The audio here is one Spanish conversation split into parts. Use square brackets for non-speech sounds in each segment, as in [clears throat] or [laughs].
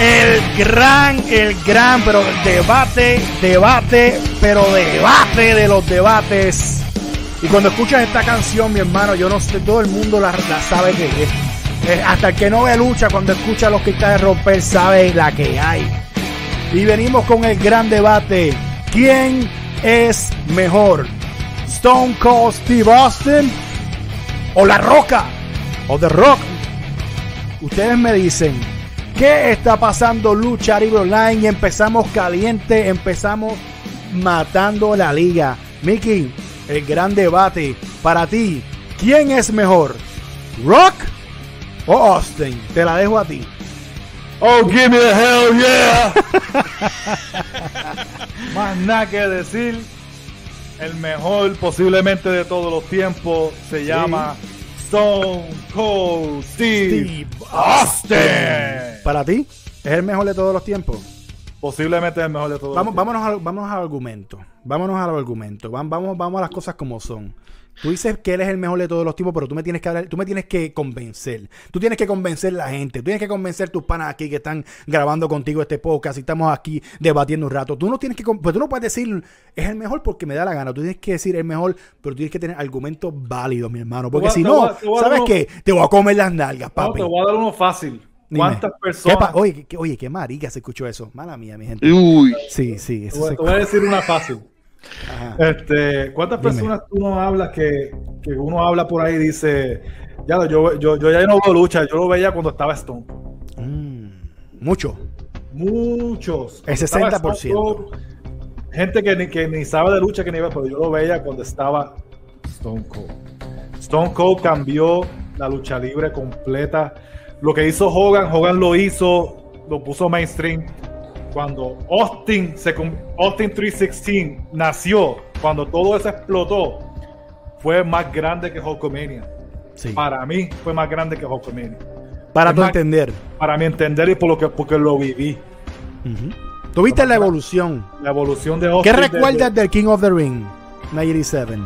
El gran, el gran, pero debate, debate, pero debate de los debates. Y cuando escuchas esta canción, mi hermano, yo no sé, todo el mundo la, la sabe que es. Eh, hasta el que no ve lucha, cuando escucha los cristales romper, sabe la que hay. Y venimos con el gran debate. ¿Quién es mejor? ¿Stone Cold Steve Austin? ¿O La Roca? ¿O The Rock? Ustedes me dicen, ¿qué está pasando Lucha Libre Online? Empezamos caliente, empezamos matando la liga. Mickey, el gran debate para ti. ¿Quién es mejor? ¿Rock o Austin? Te la dejo a ti. Oh, give me the hell yeah. [laughs] Más nada que decir. El mejor posiblemente de todos los tiempos se llama Stone Cold Steve, Steve Austin. Para ti, es el mejor de todos los tiempos. Posiblemente el mejor de todos Vamos, los vámonos, al, vámonos al argumento. Vámonos al argumento. Vam- Vamos, vamos a las cosas como son. Tú dices que él es el mejor de todos los tiempos, pero tú me tienes que hablar, tú me tienes que convencer. Tú tienes que convencer la gente. Tú tienes que convencer tus panas aquí que están grabando contigo este podcast y estamos aquí debatiendo un rato. Tú no tienes que, pues tú no puedes decir es el mejor porque me da la gana. Tú tienes que decir el mejor, pero tú tienes que tener argumentos válidos, mi hermano. Porque a- si no, a- a ¿sabes dar qué? Te voy a comer las nalgas, No, papi. te voy a dar uno fácil. Dime. ¿Cuántas ¿Qué personas? pa- oye, qué, oye, qué marica se escuchó eso. Mala mía, mi gente. Uy. Sí, sí. Te Eso voy, se te voy a decir una fácil. Ajá. Este, ¿Cuántas Dime. personas uno habla que, que uno habla por ahí y dice, ya yo, yo, yo ya no veo lucha, yo lo veía cuando estaba Stone? Mm, mucho. Muchos. El Cuando estaba 60%. Stone gente que ni, que ni sabe de lucha que ni ve, pero yo lo veía cuando estaba Stone Cold. Stone Cold cambió la lucha libre completa. Lo que hizo Hogan, Hogan lo hizo, lo puso mainstream. Cuando Austin, se, Austin 316 nació, cuando todo eso explotó, fue más grande que Hulkamania. Sí. Para mí fue más grande que Hulkamania. Para es tu más- entender. Para mi entender y por lo que porque lo viví. Ujú. Tuviste la evolución. La evolución de ¿Qué Austin. recuerdas del King of the Ring? 97.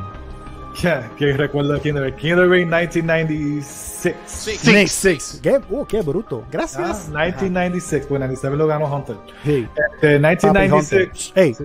¿Qué, qué recuerda King of the Ring? King of the Ring 1996. Nick Six. ¿Qué? Uh, qué bruto. Ah, Gracias. 1996, pues 97 lo ganó Hunter. Sí. Este, 1996. Hey, Sí.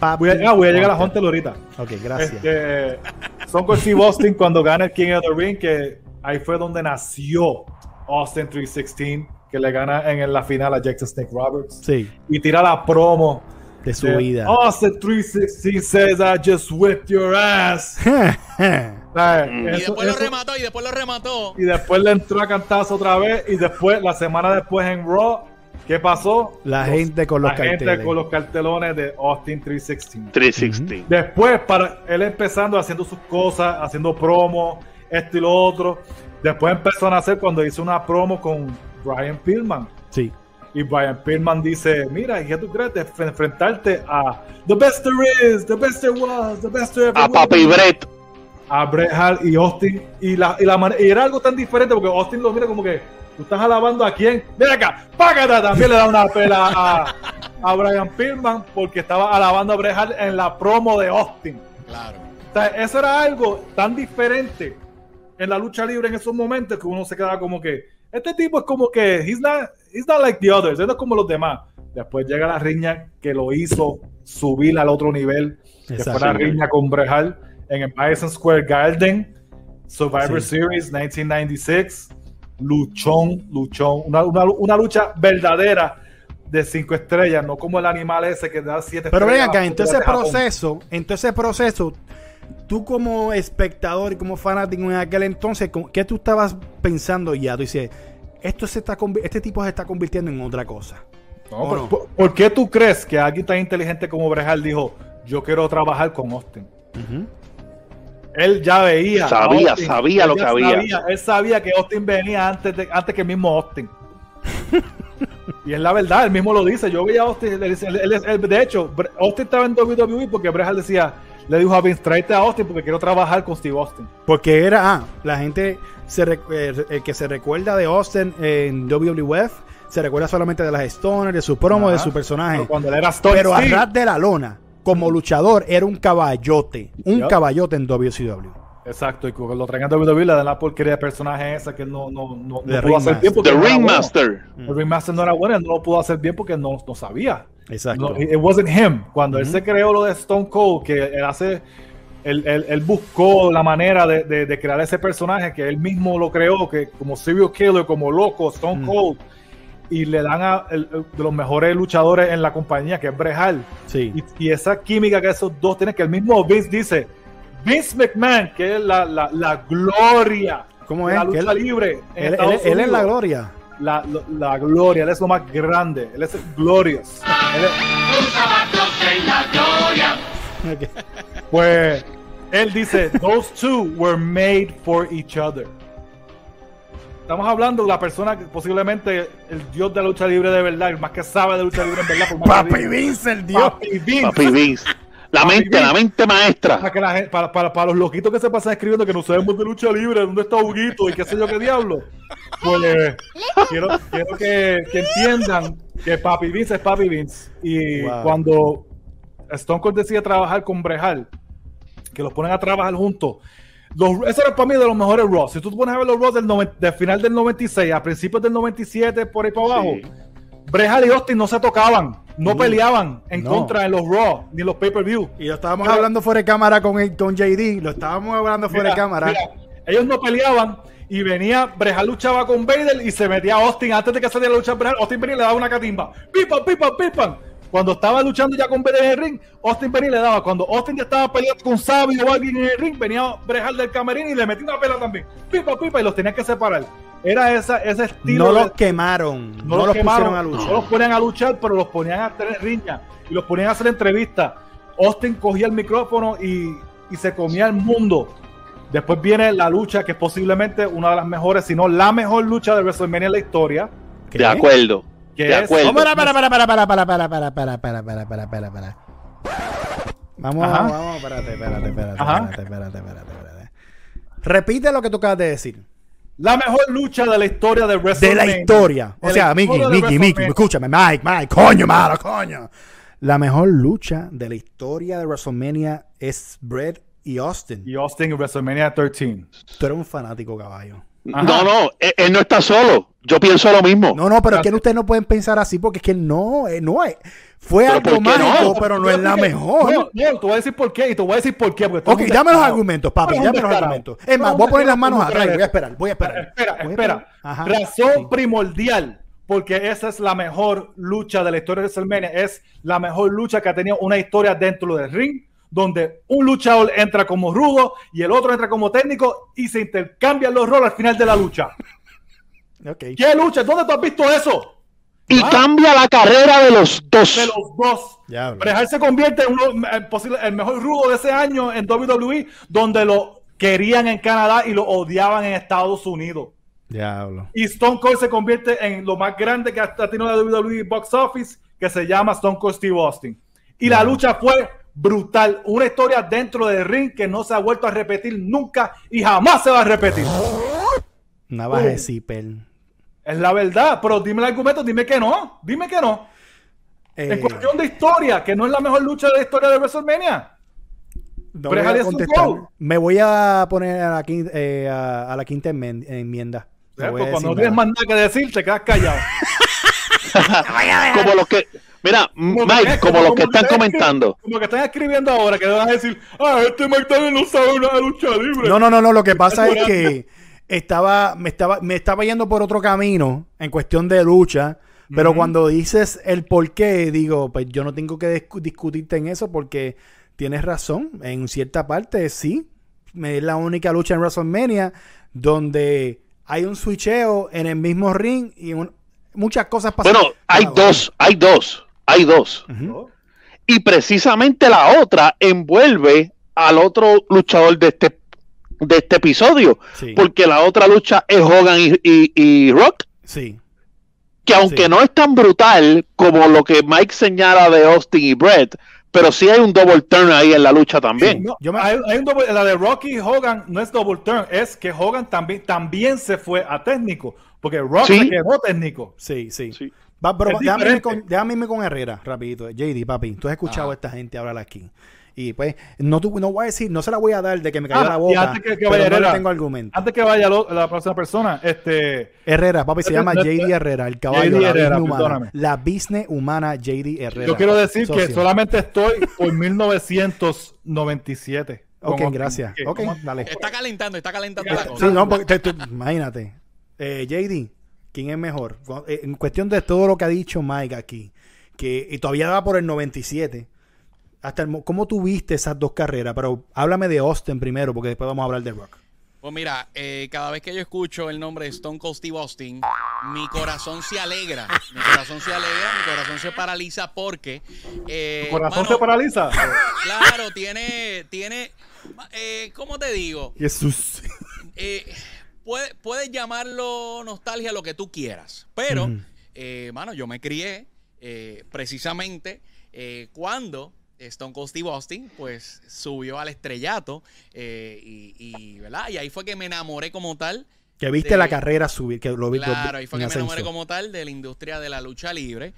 papi Voy a, ah, voy a llegar a Hunter. Ahorita. Ok, gracias. Este, son con Steve Austin cuando gana el King of the Ring, que ahí fue donde nació Austin 316, que le gana en la final a Jackson Snake Roberts. Sí, Y tira la promo. De su de, vida. Austin 316 says I just whipped your ass. [laughs] ¿Sabes? Mm. Y Eso- después lo remató, y después lo remató. y después le entró a cantazo otra vez. Y después, la semana después en Raw, ¿qué pasó? La gente con los la gente con los cartelones de Austin 316. 316. Después, para él empezando haciendo sus cosas, haciendo promo, esto y lo otro. Después empezó a hacer cuando hizo una promo con Brian Pillman. Sí. Y Brian Pillman dice, mira, ¿y qué tú crees de enfrentarte a The Best There Is, The Best There Was, The Best There Ever A Papi Be"? Brett. a Bret Hart y Austin y la, y la y era algo tan diferente porque Austin lo mira como que tú estás alabando a quién mira acá págata también le da una pela a, a Brian Pillman porque estaba alabando a Bret Hart en la promo de Austin Claro. o sea, eso era algo tan diferente en la lucha libre en esos momentos que uno se quedaba como que este tipo es como que he's not, he's not like the others, no es como los demás después llega la riña que lo hizo subir al otro nivel que fue la riña con Bret Hart en el Madison Square Garden, Survivor Sí. Series 1996, luchón, luchón, una, una- una lucha verdadera de cinco estrellas, no como el animal ese que da siete Pero ven estrellas. acá, en todo ese de Japón. proceso, en todo ese proceso, tú como espectador y como fanático en aquel entonces, ¿con- ¿qué tú estabas pensando ya? Tú dices, esto se está este tipo se está convirtiendo en otra cosa. No, ¿O pero no? ¿por, por qué tú crees que alguien tan inteligente como Bret Hart dijo, yo quiero trabajar con Austin? Él ya veía. Sabía, Austin. sabía Él lo que había. sabía, él sabía que Austin venía antes, de, antes que el mismo Austin. [laughs] y es la verdad, él mismo lo dice. Yo veía a Austin. él- él- él- él- de hecho, Austin estaba en WWE porque Bret Hart decía, le dijo a Vince, tráete a Austin porque quiero trabajar con Steve Austin. Porque era, ah, la gente, se eh, el que se recuerda de Austin en WWF, se recuerda solamente de las Stoner, de su promo, de su personaje. Pero cuando él era Stone Pero a ras de la lona, como luchador, era un caballote. Un caballote en WCW. Exacto, y cuando lo traen a WWE le dan la porquería de personaje esa que no, no, no, no pudo hacer Ringmaster. bien porque The no era bueno. Ringmaster. El Ringmaster no era bueno, él no lo pudo hacer bien porque no, no sabía. Exacto. No, it wasn't him. Cuando él se creó lo de Stone Cold, que él hace, él, él- él buscó la manera de, de- de crear ese personaje que él mismo lo creó, que como serial killer, como loco, Stone Mm. Cold, y le dan a el- el- de los mejores luchadores en la compañía, que es Brejal. sí. Y, y esa química que esos dos tienen, que el mismo Vince dice, Vince McMahon, que es la, la, la gloria ¿Cómo es? la lucha él- libre en Él, Estados él- él es la gloria. La, la- la gloria, él es lo más grande, él es glorious. Él es- [laughs] Pues él dice, those two were made for each other. Estamos hablando de la persona que posiblemente el dios de la lucha libre de verdad, el más que sabe de lucha libre en verdad. por Papi. Vince, el dios. Papi Vince. Papi Vince. La Papi mente, Vince. la mente maestra. Para, que la gente- para, para, para los loquitos que se pasan escribiendo que no sabemos de lucha libre, dónde está Huguito y qué sé yo qué diablo. Pues quiero, quiero que, que entiendan que Papi Vince es Papi Vince. Y Wow. cuando Stone Cold decide trabajar con Brejal, que los ponen a trabajar juntos. Los, ese era para mí de los mejores Raw. Si tú pones a ver los Raw del, final del 96 a principios del 97, por ahí para abajo, Sí. Brejal y Austin no se tocaban, no Mm. peleaban en No. contra en los Raw ni en los pay-per-view. Y lo estábamos Pero- hablando fuera de cámara con, el- con JD. Lo estábamos hablando fuera Mira, de cámara. mira, ellos no peleaban y venía, Brejal luchaba con Vader y se metía a Austin antes de que saliera la lucha Brejal. Austin venía y le daba una catimba. Pipan, pipan, pipan. Cuando estaba luchando ya con en el ring, Austin venía y le daba. Cuando Austin ya estaba peleando con Sabio o alguien en el ring, venía Brejal del camerín y le metía una pela también. Pipa, pipa y los tenían que separar. Era esa, ese estilo. No de- los quemaron. No, no, los quemaron, pusieron a luchar. No los ponían a luchar, pero los ponían a tener riña y los ponían a hacer entrevistas. Austin cogía el micrófono y, y se comía el mundo. Después viene la lucha que es posiblemente una de las mejores, si no la mejor lucha de WrestleMania en la historia. ¿Qué? De acuerdo. De es- acuerdo. Vamos, para, para, para, para, para, para, para, para, para, para, para, para, para, para. Vamos, Ajá. vamos, espérate, espérate, espérate, espérate, espérate, espérate, espérate. Repite lo que tú acabas de decir. La mejor lucha de la historia de De WrestleMania. la historia. O De sea, Mickey, de Mickey, Mickey, escúchame, Mike, Mike, coño, malo, coño. La mejor lucha de la historia de WrestleMania es Bret y Austin. Y Austin en WrestleMania 13. Tú eres un fanático, caballo. Ajá. No, no, él, él no está solo. Yo pienso lo mismo. No, no, pero es que ustedes no pueden pensar así porque es que no, eh, no es. Fue ¿Pero algo no? mágico, pero no es la mejor. No, no, te voy a decir por qué y te voy a decir por qué. porque Ok, dame los argumentos, papi, dame los argumentos. Es más, voy a poner las manos atrás y voy a esperar, voy a esperar. Espera, espera. Ajá, Razón sí. primordial, porque esa es la mejor lucha de la historia de WrestleMania. Es la mejor lucha que ha tenido una historia dentro del ring, donde un luchador entra como rudo y el otro entra como técnico y se intercambian los roles al final de la lucha. ¿Qué lucha? ¿Dónde tú has visto eso? Y Ah. cambia la carrera de los dos. De los dos. Brejal se convierte en uno, el, posible- el mejor rudo de ese año en WWE, donde lo querían en Canadá y lo odiaban en Estados Unidos. Diablo. Y Stone Cold se convierte en lo más grande que ha tenido la WWE Box Office, que se llama Stone Cold Steve Austin. Y la lucha fue brutal. Una historia dentro del ring que no se ha vuelto a repetir nunca y jamás se va a repetir. Navaja de Uh. zipper. Es la verdad, pero dime el argumento, dime que no. Dime que no. Eh, En cuestión de historia, que no es la mejor lucha de la historia de WrestleMania. no voy a contestar. Me voy a poner a la quinta, eh, a, a la quinta enmienda. ¿Eh? Pues cuando no tienes más nada que decir, te quedas callado. [laughs] Como los que. Mira, Como Mike, que- como los que están comentando. Como que están escribiendo ahora, que van a decir, ah, este Mike no sabe nada de lucha libre. No, no, no, no. Lo que [laughs] pasa es que estaba, me estaba, me estaba yendo por otro camino en cuestión de lucha. Pero cuando dices el por qué, digo, pues yo no tengo que discu- discutirte en eso porque tienes razón. En cierta parte, sí. Es la única lucha en WrestleMania donde hay un switcheo en el mismo ring y un- muchas cosas pasan. Bueno, hay Ah, dos, hay dos, hay dos. Y precisamente la otra envuelve al otro luchador de este, de este episodio. Sí. Porque la otra lucha es Hogan y, y- y Rock. Sí. Que aunque Sí. no es tan brutal como lo que Mike señala de Austin y Brett, pero sí hay un double turn ahí en la lucha también. No, Yo me- hay, hay un doble- la de Rocky y Hogan no es double turn, es que Hogan también, también se fue a técnico, porque Rock Sí. se quedó técnico. Sí, sí. Sí. Va, déjame, irme con, déjame irme con Herrera, rapidito. JD, papi, tú has escuchado a esta gente hablar aquí. Y pues, no, tu- no voy a decir, no se la voy a dar de que me cayó Ah, la y boca. antes que- que pero vaya no Herrera. tengo argumento. Antes que vaya lo- la próxima persona, este. Herrera, papi, se No, llama no, JD Herrera, el caballo, JD la Herrera, business humana. La business humana JD Herrera. Yo quiero decir que solamente estoy por 1997. Ok, Como- gracias. que- Ok, como- dale. Está calentando, está calentando la Sí, cosa. no, porque te- te- imagínate. Eh, JD, ¿quién es mejor? Eh, En cuestión de todo lo que ha dicho Mike aquí, que y todavía va por el 97. Hasta el, mo- ¿Cómo tuviste esas dos carreras? Pero háblame de Austin primero, porque después vamos a hablar de Rock. Pues mira, eh, cada vez que yo escucho el nombre de Stone Cold Steve Austin, mi corazón se alegra. Mi corazón se alegra, mi corazón se paraliza porque. eh, ¿Tu corazón mano, se paraliza? Claro, tiene. tiene eh, ¿Cómo te digo? Jesús. Eh, puede- puedes llamarlo nostalgia, lo que tú quieras. Pero, eh, mano, yo me crié eh, precisamente eh, cuando Stone Cold Steve Austin, pues, subió al estrellato. eh, y, y, ¿verdad? Y ahí fue que me enamoré como tal. Que viste de- la carrera subir, que lo vi Claro, ahí fue que me enamoré ascenso. como tal de la industria de la lucha libre.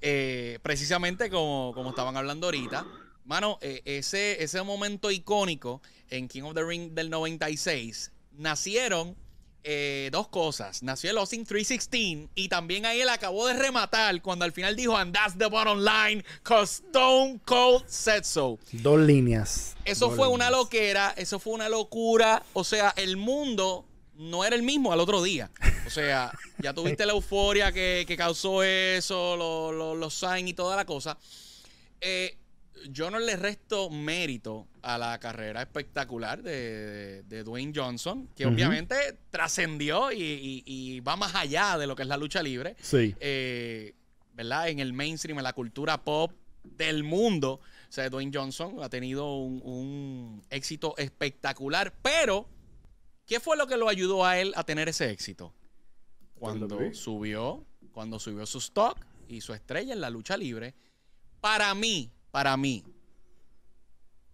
Eh, precisamente como, como estaban hablando ahorita. Mano, eh, ese, ese momento icónico en King of the Ring del 96, nacieron eh, dos cosas. Nació el Austin 316 y también ahí él acabó de rematar cuando al final dijo, and that's the bottom line, cause Stone Cold said so. Dos líneas. Eso Dos fue una loquera, eso fue una locura. O sea, el mundo no era el mismo al otro día. O sea, ya tuviste la euforia que, que causó eso, lo- lo- los signs y toda la cosa. Eh, yo no le resto mérito a la carrera espectacular de, de- de Dwayne Johnson, que obviamente trascendió y, y- y va más allá de lo que es la lucha libre Sí. eh, ¿verdad? En el mainstream, en la cultura pop del mundo. O sea, Dwayne Johnson ha tenido un, un éxito espectacular, pero ¿qué fue lo que lo ayudó a él a tener ese éxito? Cuando WWE. subió, cuando subió su stock y su estrella en la lucha libre. Para mí, para mí,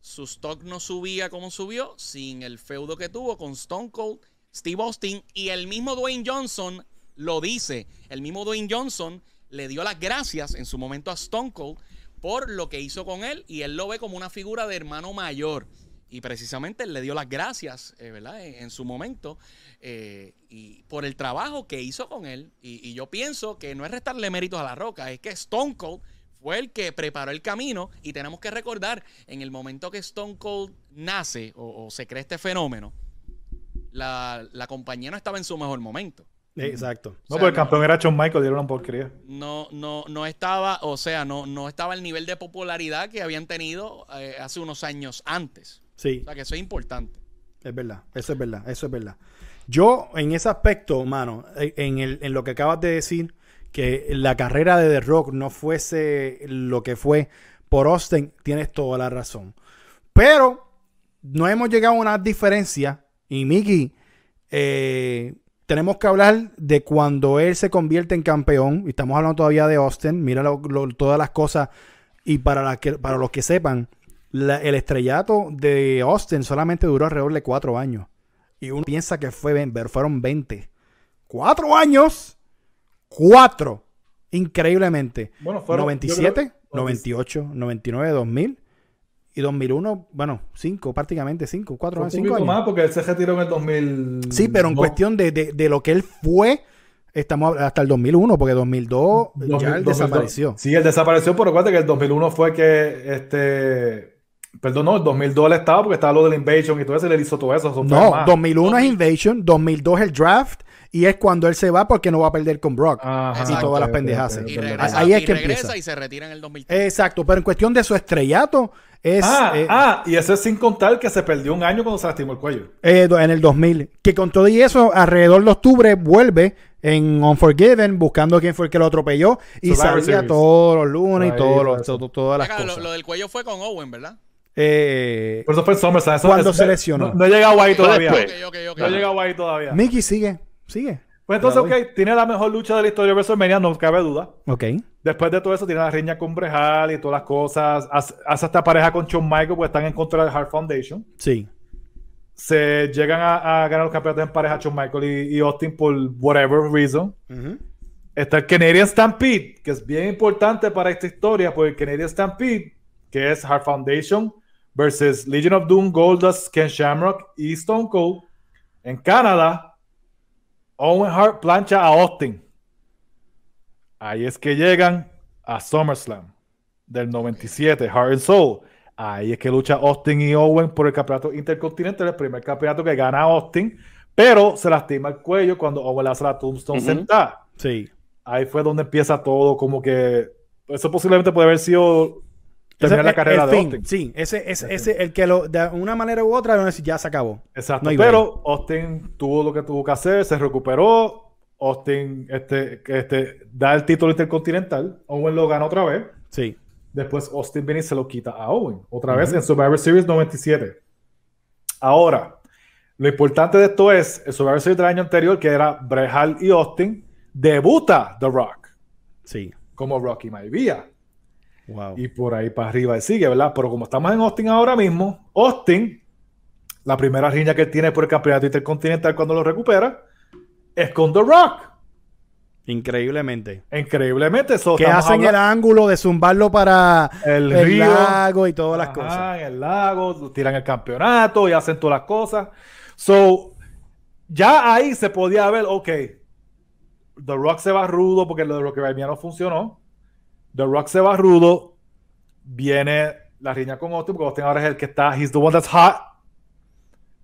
su stock no subía como subió sin el feudo que tuvo con Stone Cold, Steve Austin y el mismo Dwayne Johnson lo dice. El mismo Dwayne Johnson le dio las gracias en su momento a Stone Cold por lo que hizo con él y él lo ve como una figura de hermano mayor. Y precisamente él le dio las gracias, eh, ¿verdad? En, en su momento eh, y por el trabajo que hizo con él. Y, y yo pienso que no es restarle méritos a la roca, es que Stone Cold fue el que preparó el camino y tenemos que recordar, en el momento que Stone Cold nace o, o se crea este fenómeno, la, la compañía no estaba en su mejor momento. Exacto. No, O sea, porque el campeón era Shawn Michael, dieron una porquería. No, no, no estaba, o sea, no, no estaba al nivel de popularidad que habían tenido eh, hace unos años antes. Sí. O sea, que eso es importante. Es verdad, eso es verdad, eso es verdad. Yo, en ese aspecto, mano, en, el, en lo que acabas de decir, que la carrera de The Rock no fuese lo que fue por Austin, tienes toda la razón. Pero no hemos llegado a una diferencia, y Mickey, eh, tenemos que hablar de cuando él se convierte en campeón, y estamos hablando todavía de Austin, mira lo- todas las cosas, y para, que, los que sepan, el estrellato de Austin solamente duró alrededor de cuatro años. Y uno piensa que fue, fueron 20. ¡Cuatro años! ¡Cuatro! Increíblemente. Bueno, fueron- 97, yo creo- 98, 99, 2000 y 2001, bueno, cinco, prácticamente cinco, cuatro Un cinco años. más porque él se retiró en el 2000. Sí, pero en no, cuestión de, de- de lo que él fue, estamos hasta el 2001, porque 2002 ya 2000, él 2002. desapareció. Sí, él desapareció, pero recuerda que el 2001 fue que este. Perdón, no, el 2002 él estaba porque estaba lo del Invasion y todo eso, y él hizo todo eso. eso No, más. 2001 es Invasion, 2002 es el draft y es cuando él se va porque no va a perder con Brock. Ajá, y todas las pendejas. Y regresa, Ahí es y que regresa empieza. y se retira en el 2003. Exacto, pero en cuestión de su estrellato es Ah, eh, ah, y eso es sin contar que se perdió un año cuando se lastimó el cuello. eh, en el 2000, que con todo y eso, alrededor de octubre vuelve en Unforgiven buscando quién fue el que lo atropelló y Survivor salía Series. todos los lunes y todos los- todas las Acá, cosas. lo del cuello fue con Owen, ¿verdad? Eh, Por eso fue el SummerSlam. Cuando se lesionó. No, no he llegado ahí todavía. después. Ok, ok, ok. No he llegado ahí todavía. Mickey sigue, sigue. Pues entonces, ok, tiene la mejor lucha de la historia de WrestleMania, no cabe duda. Ok. Después de todo eso, tiene la riña con Brejal y todas las cosas. Hace, hace esta pareja con Shawn Michaels, porque están en contra del Hart Foundation. Sí. Se llegan a, a ganar los campeonatos en pareja Shawn Michaels y, y Austin por whatever reason. Está el Canadian Stampede, que es bien importante para esta historia, porque el Canadian Stampede, que es Hart Foundation versus Legion of Doom, Goldust, Ken Shamrock y Stone Cold. En Canadá, Owen Hart plancha a Austin. Ahí es que llegan a SummerSlam del 97, Heart and Soul. Ahí es que lucha Austin y Owen por el campeonato intercontinental, el primer campeonato que gana Austin, pero se lastima el cuello cuando Owen le hace la tombstone sentada. Sí. Ahí fue donde empieza todo, como que eso posiblemente puede haber sido terminar la carrera el de fin, Austin. Sí, ese, ese, ese, el que lo, de una manera u otra, ya se acabó. Exacto. No pero Austin tuvo lo que tuvo que hacer, se recuperó. Austin este, este, da el título intercontinental. Owen lo gana otra vez. Sí. Después Austin viene y se lo quita a Owen. Otra vez en Survivor Series 97. Ahora, lo importante de esto es el Survivor Series del año anterior, que era Bret Hart y Austin, debuta The Rock Sí. como Rocky Maivia. Wow. Y por ahí para arriba y sigue, ¿verdad? Pero como estamos en Austin ahora mismo, Austin, la primera riña que tiene por el campeonato intercontinental cuando lo recupera, es con The Rock. Increíblemente. Increíblemente, eso Que hacen el ángulo de zumbarlo para El el, río. lago y todas las Ajá, cosas. en el lago, tiran el campeonato y hacen todas las cosas. So, ya ahí se podía ver, ok, The Rock se va rudo porque lo de Rocky Balboa no funcionó. The Rock se va rudo. Viene la riña con Austin, porque Austin ahora es el que está, he's the one that's hot.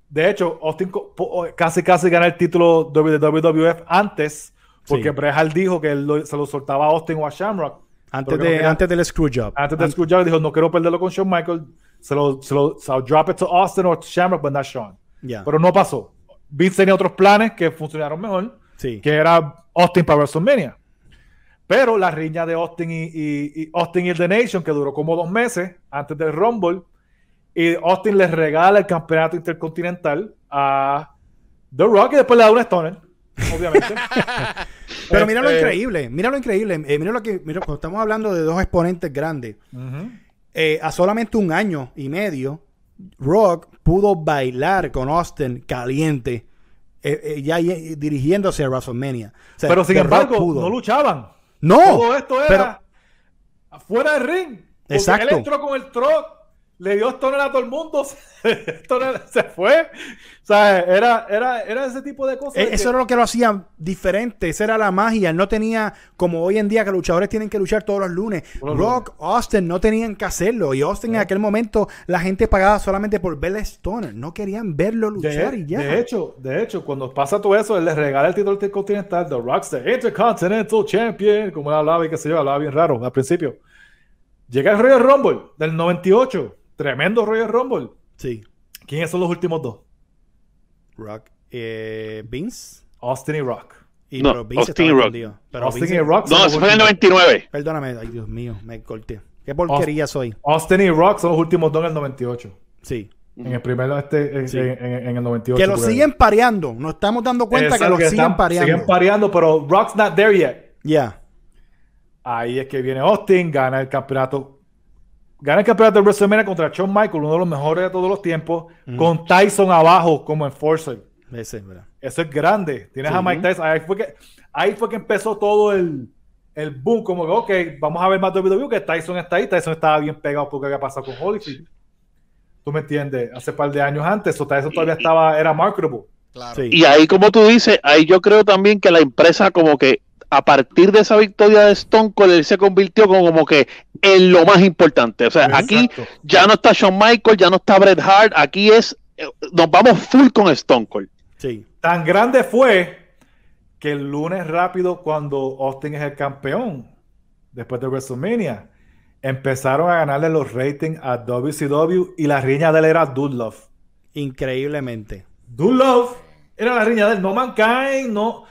De hecho, Austin po- casi casi gana el título de WWF antes, porque Sí. Bret Hart dijo que él lo- se lo soltaba a Austin o a Shamrock. Antes, no de, quería- antes del Screwjob. antes de escuchar, dijo, no quiero perderlo con Shawn Michaels. Se lo, se lo so I'll drop it to Austin or to Shamrock, but not Shawn. Ya. Pero no pasó. Vince tenía otros planes que funcionaron mejor, Sí. que era Austin para WrestleMania. Pero la riña de Austin y, y- y Austin y el The Nation, que duró como dos meses antes del Rumble, y Austin les regala el campeonato intercontinental a The Rock y después le da un Stoner, obviamente. [laughs] [laughs] Pero mira lo Este, increíble, mira lo increíble. eh, mira lo que, mira, cuando estamos hablando de dos exponentes grandes, eh, a solamente un año y medio, Rock pudo bailar con Austin caliente, eh, eh, ya eh, dirigiéndose a WrestleMania. O sea, Pero sin embargo, pudo. no luchaban. No, Todo esto era pero- afuera del ring. Exacto. Él entró con el truck, le dio stoner a todo el mundo, [laughs] Stoner se fue. O sea, era, era, era ese tipo de cosas. Eh, de Eso que- era lo que lo hacía diferente, esa era la magia. Él no tenía, como hoy en día que luchadores tienen que luchar todos los lunes. Rock, Austin no tenían que hacerlo. Y Austin en aquel momento la gente pagaba solamente por verle Stoner. No querían verlo luchar de, y ya. de hecho, de hecho, cuando pasa todo eso, él le regala el título intercontinental, The Rock's the Intercontinental Champion, como él hablaba y qué sé yo, hablaba bien raro al principio. Llega el Royal Rumble del 98, tremendo Royal Rumble. Sí. ¿Quiénes son los últimos dos? Rock. Eh, Vince. Austin y Rock. Y, No, pero Vince Austin y Rock. Pero Austin Vince- y Rock son No, eso fue en el últimos- 99. Perdóname, ay Dios mío, me corté. Qué porquería soy. Austin y Rock son los últimos dos en el 98. Sí. En el primero, este, en, Sí. en- en- en el 98. Que lo siguen pareando. Nos estamos dando cuenta Exacto, que lo que siguen están- pareando. Siguen pareando, pero Rock's not there yet. Ya. Ahí es que viene Austin, gana el campeonato. Gana el campeonato de WrestleMania contra Shawn Michaels, uno de los mejores de todos los tiempos, con Tyson abajo como enforcer. Ese, ¿verdad? Eso es grande. Tienes a Mike Tyson. Ahí fue que, ahí fue que empezó todo el, el boom. Como que, ok, vamos a ver más WWE, que Tyson está ahí. Tyson estaba bien pegado porque había pasado con Holyfield. ¿Tú me entiendes? Hace par de años antes, o Tyson todavía estaba, era marketable. Claro. Sí. Y ahí, como tú dices, ahí yo creo también que la empresa como que a partir de esa victoria de Stone Cold, él se convirtió como, como que en lo más importante. O sea, aquí ya no está Shawn Michaels, ya no está Bret Hart, aquí es, eh, nos vamos full con Stone Cold. Sí. Tan grande fue que el lunes rápido, cuando Austin es el campeón, después de WrestleMania, empezaron a ganarle los ratings a WCW y la riña de él era Dude Love. Increíblemente. Dude Love era la riña de él, no Mankind, no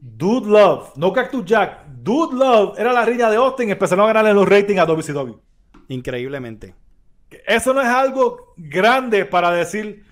Dude Love, no Cactus Jack. Dude Love era la riña de Austin y empezaron a ganarle los ratings a WCW. Increíblemente. Eso no es algo grande para decir,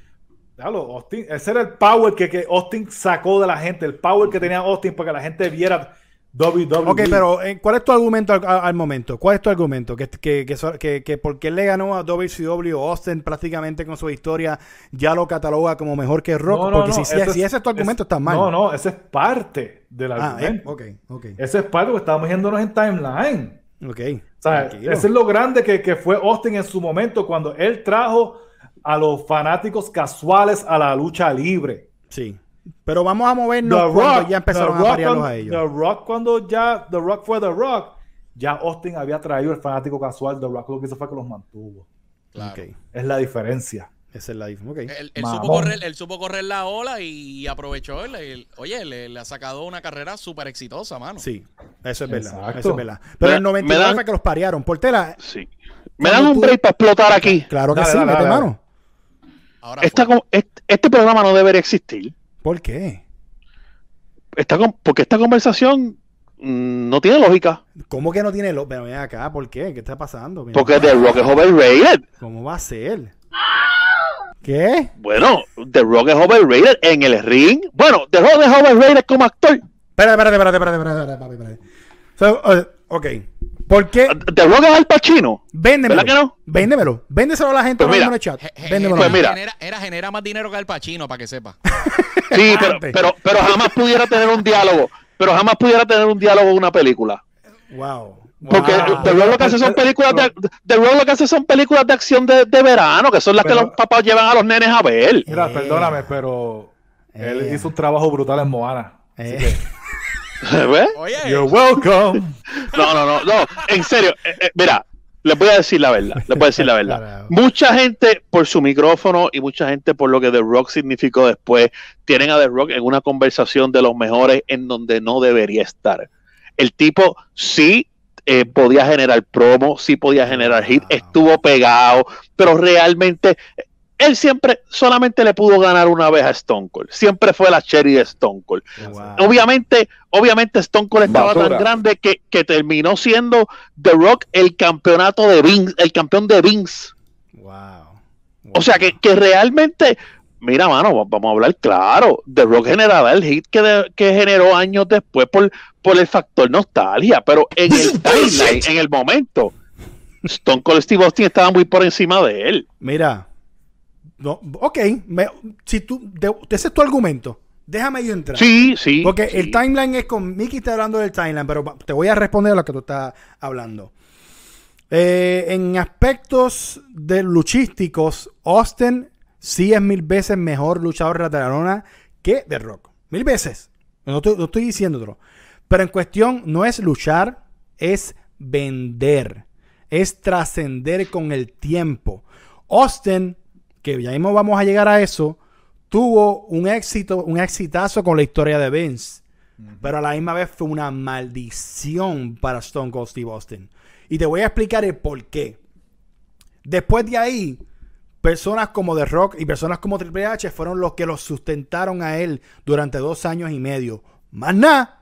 "Diablo, Austin, ese era el power que, que Austin sacó de la gente, el power que tenía Austin para que la gente viera WWE. Ok, pero eh, ¿cuál es tu argumento al, momento? ¿Cuál es tu argumento? Que, que, que, que, que porque él le ganó a WCW Austin prácticamente con su historia ya lo cataloga como mejor que Rock. No, no, porque no, si, si- si ese es tu argumento, está mal. No, no, ese es parte del Ah, eh, argumento. ok, ok. Ese es parte porque estamos yéndonos en timeline. Ok. O sea, eso es lo grande que, que fue Austin en su momento cuando él trajo a los fanáticos casuales a la lucha libre. Sí. Pero vamos a The movernos cuando Rock, ya empezaron The a Rock variarlos a ellos. The Rock cuando ya The Rock fue The Rock, ya Austin había traído el fanático casual. The Rock lo que hizo fue que los mantuvo. Claro. Es la diferencia. Esa es la dif- ok. Él, supo correr, él supo correr la ola y aprovechó. él- él- oye, le, le ha sacado una carrera súper exitosa, mano. Sí, eso es verdad. Exacto. Eso es verdad. Pero Me- en 99 me dan- fue que los parearon. Portela, Sí. Me dan un tú- break para explotar aquí. claro que Dale, sí, dale, mete dale, dale. mano. Ahora Esta este, este programa no debería existir. ¿Por qué? Esta, con- porque esta conversación mm, no tiene lógica. ¿Cómo que no tiene lo? Pero ven acá, ¿por qué? ¿Qué está pasando? Mira, Porque The Rock es overrated. ¿Cómo va a ser? ¿Qué? Bueno, The Rock es overrated en el ring. Bueno, The Rock es overrated como actor. Espérate, espérate, espérate, espérate, espérate, espérate, espérate. So, ok. ¿Por qué? The Rock es Al Pacino. Véndemelo. ¿Verdad que no? Véndemelo. Véndeselo a la gente Pues mira, el chat. Véndemelo. Pues mira. genera, era, genera más dinero que el Pachino, para que sepa. [laughs] Sí, pero, pero, pero jamás pudiera tener un diálogo. Pero jamás pudiera tener un diálogo en una película. Wow. Porque Wow. The Rock lo que hace son películas de, The Rock lo que hace son películas de acción de, de verano, que son las que los papás llevan a los nenes a ver. Mira, Eh. perdóname, pero él Eh. hizo un trabajo brutal en Moana. Así Eh. que, [laughs] [laughs] ¿Ves? Oye, you're welcome. [laughs] No, no, no, no. En serio, eh, eh, mira, les voy a decir la verdad. Les voy a decir la verdad. Mucha gente por su micrófono y mucha gente por lo que The Rock significó después, tienen a The Rock en una conversación de los mejores en donde no debería estar. El tipo sí eh, podía generar promo, sí podía generar hit, Wow. estuvo pegado, pero realmente él siempre solamente le pudo ganar una vez a Stone Cold. Siempre fue la cherry de Stone Cold. Wow. Obviamente, obviamente Stone Cold estaba Basura. tan grande que, que terminó siendo The Rock el campeonato de Vince, el campeón de Vince. Wow. O sea que, que realmente, mira, mano, va- vamos a hablar claro. The Rock generaba el hit que, de- que generó años después por, por el factor nostalgia, pero en el [laughs] timeline, en el momento, Stone Cold Steve Austin estaba muy por encima de él. Mira. No, ok. me- si tú, de- ese es tu argumento. Déjame yo entrar. Sí, sí. Porque sí. el timeline es con. Mickey está hablando del timeline, pero te voy a responder a lo que tú estás hablando. Eh, en aspectos de luchísticos, Austin sí es mil veces mejor luchador de la lona que The Rock. Mil veces. No estoy, no estoy diciéndolo. Pero en cuestión no es luchar, es vender. Es trascender con el tiempo. Austin, que ya mismo vamos a llegar a eso, tuvo un éxito, un exitazo con la historia de Vince. Pero a la misma vez fue una maldición para Stone Cold Steve Austin. Y te voy a explicar el por qué. Después de ahí, personas como The Rock y personas como Triple H fueron los que lo sustentaron a él durante dos años y medio. Más nada,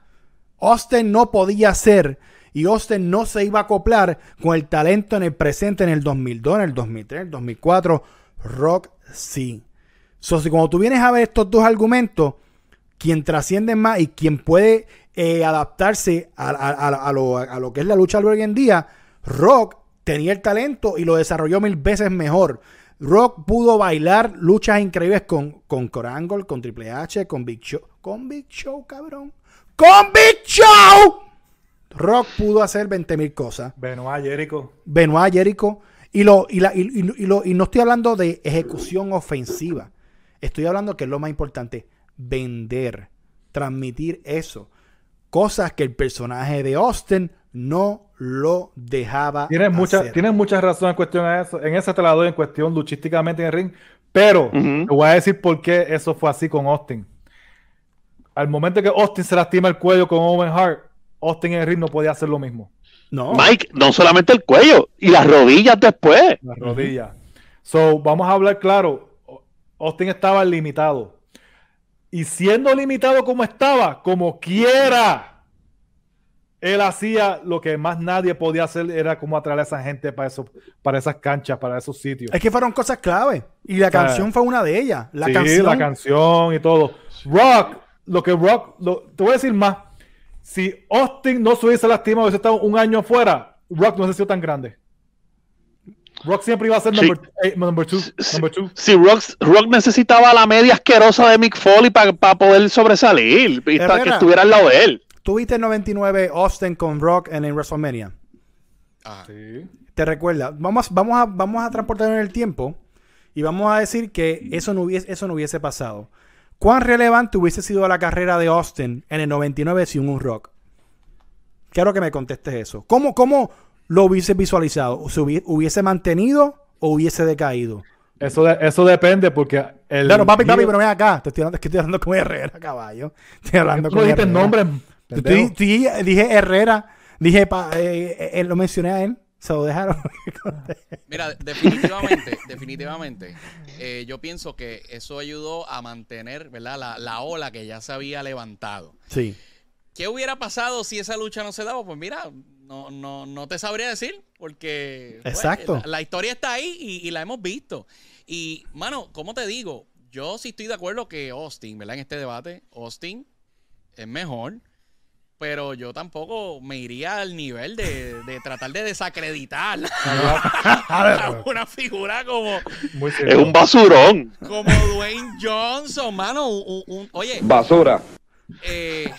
Austin no podía ser y Austin no se iba a acoplar con el talento en el presente en el 2002, en el 2003, en el 2004. Rock sí. So, si cuando tú vienes a ver estos dos argumentos, quien trasciende más y quien puede eh, adaptarse a, a- a- lo, a lo que es la lucha libre hoy en día, Rock tenía el talento y lo desarrolló mil veces mejor. Rock pudo bailar luchas increíbles con, con Kurt Angle, con Triple H, con Big Show. Con Big Show, cabrón. ¡Con Big Show! Rock pudo hacer 20 mil cosas. Benoit Jericho. Benoit Jericho. Y, lo, y, la- y- y- y lo- y no estoy hablando de ejecución ofensiva. Estoy hablando que es lo más importante. Vender. Transmitir eso. Cosas que el personaje de Austin no lo dejaba Tienes mucha, hacer. tienes mucha razón en cuestión a eso. En esa te la doy en cuestión luchísticamente en el ring. Pero te voy a decir por qué eso fue así con Austin. Al momento que Austin se lastima el cuello con Owen Hart, Austin en el ring no podía hacer lo mismo. No. Mike, no solamente el cuello, y las rodillas después. La rodilla. So, vamos a hablar claro. Austin estaba limitado. Y siendo limitado como estaba, como quiera, él hacía lo que más nadie podía hacer, era como atraer a esa gente para, eso, para esas canchas, para esos sitios. Es que fueron cosas clave. Y la sea, canción fue una de ellas. La sí, canción. la canción y todo. Rock, lo que Rock, lo- te voy a decir más. Si Austin no se hubiese lastimado, hubiese estado un año fuera, Rock no hubiese sido tan grande. Rock siempre iba a ser Sí. number, eh, number two. Sí. Number two. Si Rock, Rock necesitaba la media asquerosa de Mick Foley para poder sobresalir y para que estuviera al lado de él. ¿Tuviste el 99 Austin con Rock en el WrestleMania? Ajá. Sí. te recuerda, vamos, vamos, a, vamos a transportar en el tiempo y vamos a decir que eso no hubiese, eso no hubiese pasado. ¿Cuán relevante hubiese sido la carrera de Austin en el 99 sin un rock? Quiero que me contestes eso. ¿Cómo, cómo lo hubiese visualizado? ¿Se hubi- hubiese mantenido o hubiese decaído? Eso, de- eso depende porque el. Claro, papi, papi, pero ven acá. Te estoy hablando, es que estoy hablando con Herrera, caballo. Estoy hablando con no dijiste tú- tú- dije Herrera. Dije, pa- eh, eh, lo mencioné a él. Se lo dejaron. [laughs] Mira, definitivamente, definitivamente, eh, yo pienso que eso ayudó a mantener, ¿verdad? La, la ola que ya se había levantado. sí. ¿Qué hubiera pasado si esa lucha no se daba? Pues mira, no, no, no te sabría decir, porque pues, Exacto. la, la historia está ahí y, y la hemos visto. Y, mano, ¿cómo te digo? Yo sí estoy de acuerdo que Austin, ¿verdad? En este debate, Austin es mejor, pero yo tampoco me iría al nivel de, de tratar de desacreditar [laughs] [laughs] a una figura como, Es un basurón. como Dwayne Johnson, mano. un- un- oye, Basura. eh,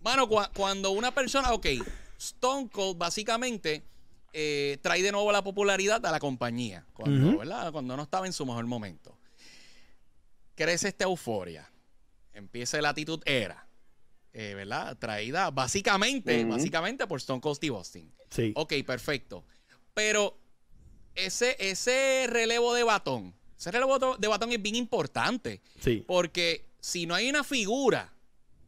mano, cua- cuando una persona, ok, Stone Cold básicamente eh, trae de nuevo la popularidad a la compañía, cuando. ¿verdad? cuando no estaba en su mejor momento. Crece esta euforia, empieza la actitud era, eh, ¿verdad? Traída básicamente, básicamente por Stone Cold Steve Austin. Sí. Ok, perfecto. Pero ese, ese relevo de batón, ese relevo de batón es bien importante. Sí. Porque si no hay una figura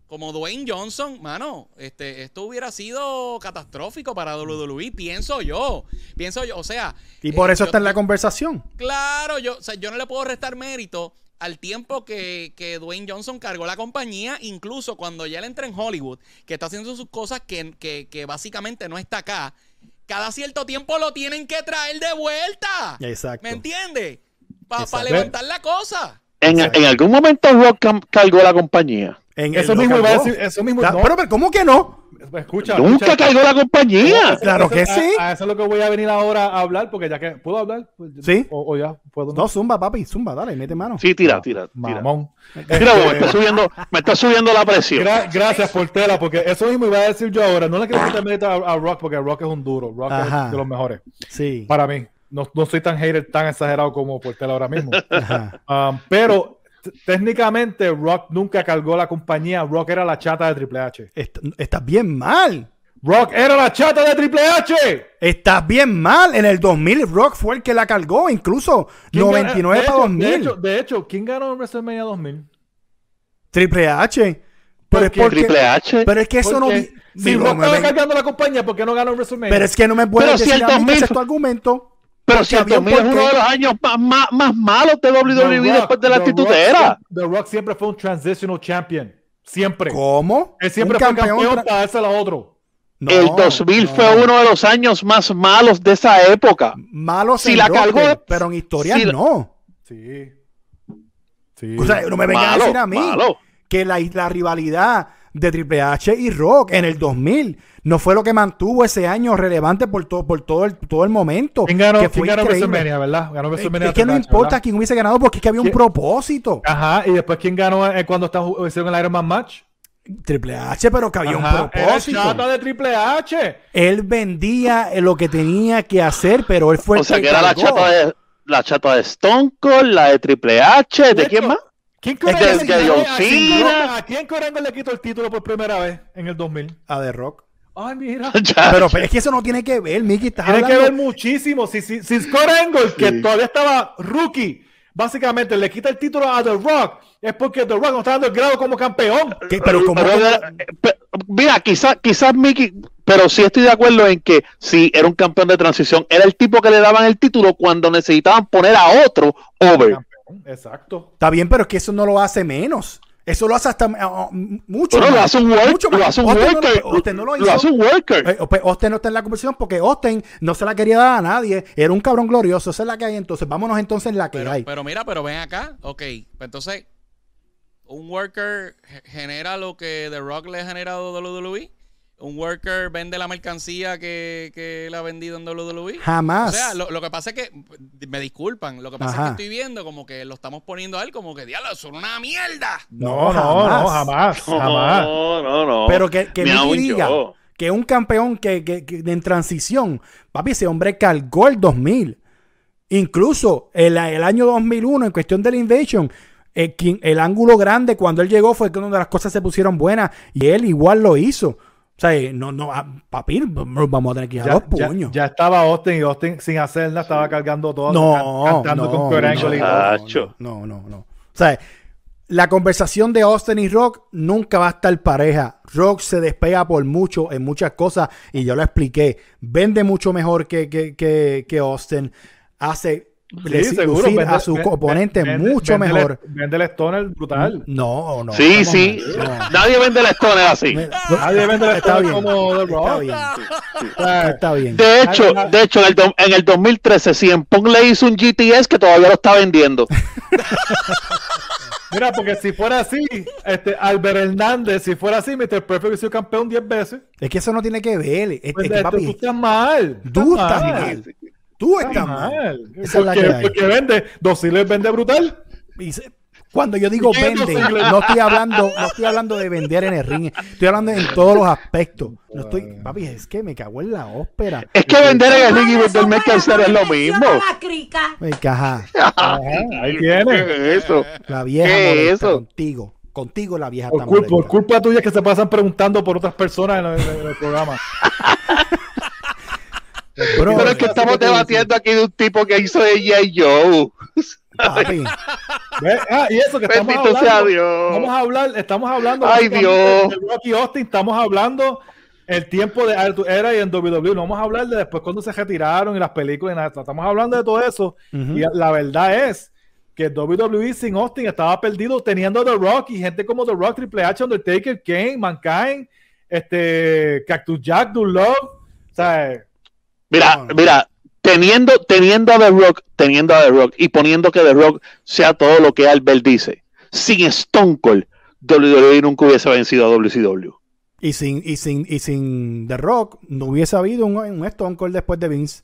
como Dwayne Johnson, mano, este, esto hubiera sido catastrófico para WWE, pienso yo. Pienso yo, o sea. Y por eh, eso yo- está en la conversación. Claro, yo, o sea, yo no le puedo restar mérito al tiempo que, que Dwayne Johnson cargó la compañía, incluso cuando ya él entra en Hollywood, que está haciendo sus cosas que, que- que básicamente no está acá. Cada cierto tiempo lo tienen que traer de vuelta. Exacto. ¿Me entiendes? Para levantar la cosa. En, en algún momento Rock cargó la compañía. En Eso mismo iba a Raw. decir. Eso mismo. Ta- no. pero, pero, ¿cómo que no? Escucha. Nunca escucha. cargó la compañía. Claro que sí. A, eso es lo que voy a venir ahora a hablar, porque ya que. ¿Puedo hablar? Pues, Sí. O, o ya puedo. No, zumba, papi, zumba, dale, mete mano. Sí, tira, tira. tira. Mamón. Mira, me está subiendo, me está subiendo la presión. Gra- gracias, Portela, porque eso mismo iba a decir yo ahora. No le quiero quitar mérito a, a Rock, porque Rock es un duro. Rock Ajá. es de los mejores. Sí. Para mí. No, no soy tan hater, tan exagerado como Portela ahora mismo. Ajá. Um, pero técnicamente Rock nunca cargó la compañía. Rock era la chata de Triple H. Est- Estás bien mal. Rock era la chata de Triple H. Estás bien mal. En el 2000 Rock fue el que la cargó, incluso ¿Quién 99 gana- para de 2000. hecho, De hecho, de hecho, ¿quién ganó WrestleMania 2000? Triple H. Pero ¿Por es porque, Triple H. pero es que eso no Si Rock estaba cargando la compañía, ¿por qué no ganó WrestleMania? pero es que no me puedes Pero si decir el a mí que 2000 ese es tu argumento. Pero si el había un 2000 es uno de los años más, más, más malos de The WWE Rock- después de la actitudera. siempre- The Rock siempre fue un transitional champion. Siempre. ¿Cómo? Él siempre Un fue campeón, tra- para dársela a otro. No, el 2000 no. fue uno de los años más malos de esa época. Malos Si en la pero en historia si la- no. Sí. Sí. O sea, no me vengan a decir a mí malo. que la, la rivalidad de Triple H y Rock en el 2000 no fue lo que mantuvo ese año relevante por, todo por todo, el, todo el momento. ¿Quién ganó, que quién fue ganó increíble. WrestleMania, verdad? Ganó Es, WrestleMania. es que no H, importa ¿verdad? quién hubiese ganado porque es que había un ¿Quién? propósito. Ajá, y después quién ganó eh, cuando está, hicieron el Iron Man match. Triple H, pero que había Ajá, un era propósito. chata de Triple H. Él vendía lo que tenía que hacer, pero él fue O el sea, que era la chata de la chata de Stone Cold, la de Triple H, ¿de quién más? ¿Quién Corango le- a quién ¿A quién Corango le quitó el título por primera vez en el 2000? A The Rock. Ay, mira. [laughs] Ya. Pero, pero es que eso no tiene que ver, Mickey. Estás Tiene que ver muchísimo. Si, si, si Angle, que todavía estaba rookie, básicamente le quita el título a The Rock, es porque The Rock no está dando el grado como campeón. ¿Qué? Pero como Pero, pe- mira, quizás quizás Mickey, pero sí estoy de acuerdo en que si era un campeón de transición, era el tipo que le daban el título cuando necesitaban poner a otro over. Exacto. Está bien, pero es que eso no lo hace menos. Eso lo hace hasta uh, mucho Pero lo más. hace un worker, Mucho más. lo hace un Austin no lo- worker, Austin no lo lo hizo. hace un worker. Eh, pues Austin no está en la conversación porque Austin no se la quería dar a nadie. Era un cabrón glorioso. Esa es la que hay entonces. Vámonos entonces en la que Pero, hay. pero mira, pero ven acá. Ok, pues entonces, un worker ge- genera lo que The Rock le ha generado a WWE. Un worker vende la mercancía que, que le ha vendido en WWE. Jamás. O sea, lo, lo que pasa es que, me disculpan, lo que pasa Ajá. es que estoy viendo como que lo estamos poniendo a él como que, diablo, son una mierda. No, no, no, jamás, jamás. No, no, no. Pero que, que diga yo. que un campeón que, que- que en transición, papi, ese hombre cargó el 2000. Incluso el, el año 2001, en cuestión del Invasion, eh, el ángulo grande cuando él llegó fue cuando las cosas se pusieron buenas y él igual lo hizo. O sea, eh, no, no, ah, papi, vamos a tener que ir a Ya, los puños. ya estaba Austin y Austin sin hacer nada estaba cargando todo. No, can- cantando no, con no, no, no, no. O sea, la conversación de Austin y Rock nunca va a estar pareja. Rock se despega por mucho en muchas cosas y yo lo expliqué. Vende mucho mejor que, que, que, que Austin. Hace le- Sí, seguro. vende- a su ven- oponente vende- mucho vende el- mejor. Vende el Stoner brutal. No, no. Sí, sí. no. Nadie vende el Stoner así. Nadie vende el Está Stoner bien. como The Rock. Está bien. Está bien. De hecho, de hecho en, el, do- en el 2013, CM Punk le hizo un GTS que todavía lo está vendiendo. Mira, porque si fuera así, este Albert Hernández, si fuera así, Mr. Perfect hubiese sido campeón 10 veces. Es que eso no tiene que ver. Es, es Pues, que, este, papi, tú estás mal. tú estás mal. Tú Estás mal. mal. Esa es la Porque, que hay. porque vende, Dosiles vende brutal. Y se- Cuando yo digo ¿Qué vende, no estoy hablando, no estoy hablando de vender en el ring, estoy hablando en todos los aspectos. No estoy, papi, es que me cago en la ópera. Es que vender en el ring y vender mercancía es lo mismo. La crica. Me caja, ahí tiene. ¿Qué es eso? la vieja ¿Qué es molesta eso? contigo, contigo la vieja Por, está cul- por culpa tuya que se pasan preguntando por otras personas en el, en el programa. [laughs] Bro, Pero es que estamos debatiendo aquí de un tipo que hizo de G.I. Joe. Ah, y eso que estamos Bendito hablando. Dios. Vamos a hablar, estamos hablando. Ay, Dios. de Rocky Austin, estamos hablando el tiempo de era y en WWE. No vamos a hablar de después cuando se retiraron y las películas y nada. Estamos hablando de todo eso. Y la verdad es que WWE sin Austin estaba perdido teniendo The Rock y gente como The Rock, Triple H, Undertaker, Kane, Mankind, este, Cactus Jack, Do Love. O sea, Mira, No, no. mira, teniendo, teniendo a The Rock, teniendo a The Rock y poniendo que The Rock sea todo lo que Albert dice, sin Stone Cold, WWE nunca hubiese vencido a WCW. y sin, y sin, y sin The Rock, no hubiese habido un, un Stone Cold después de Vince.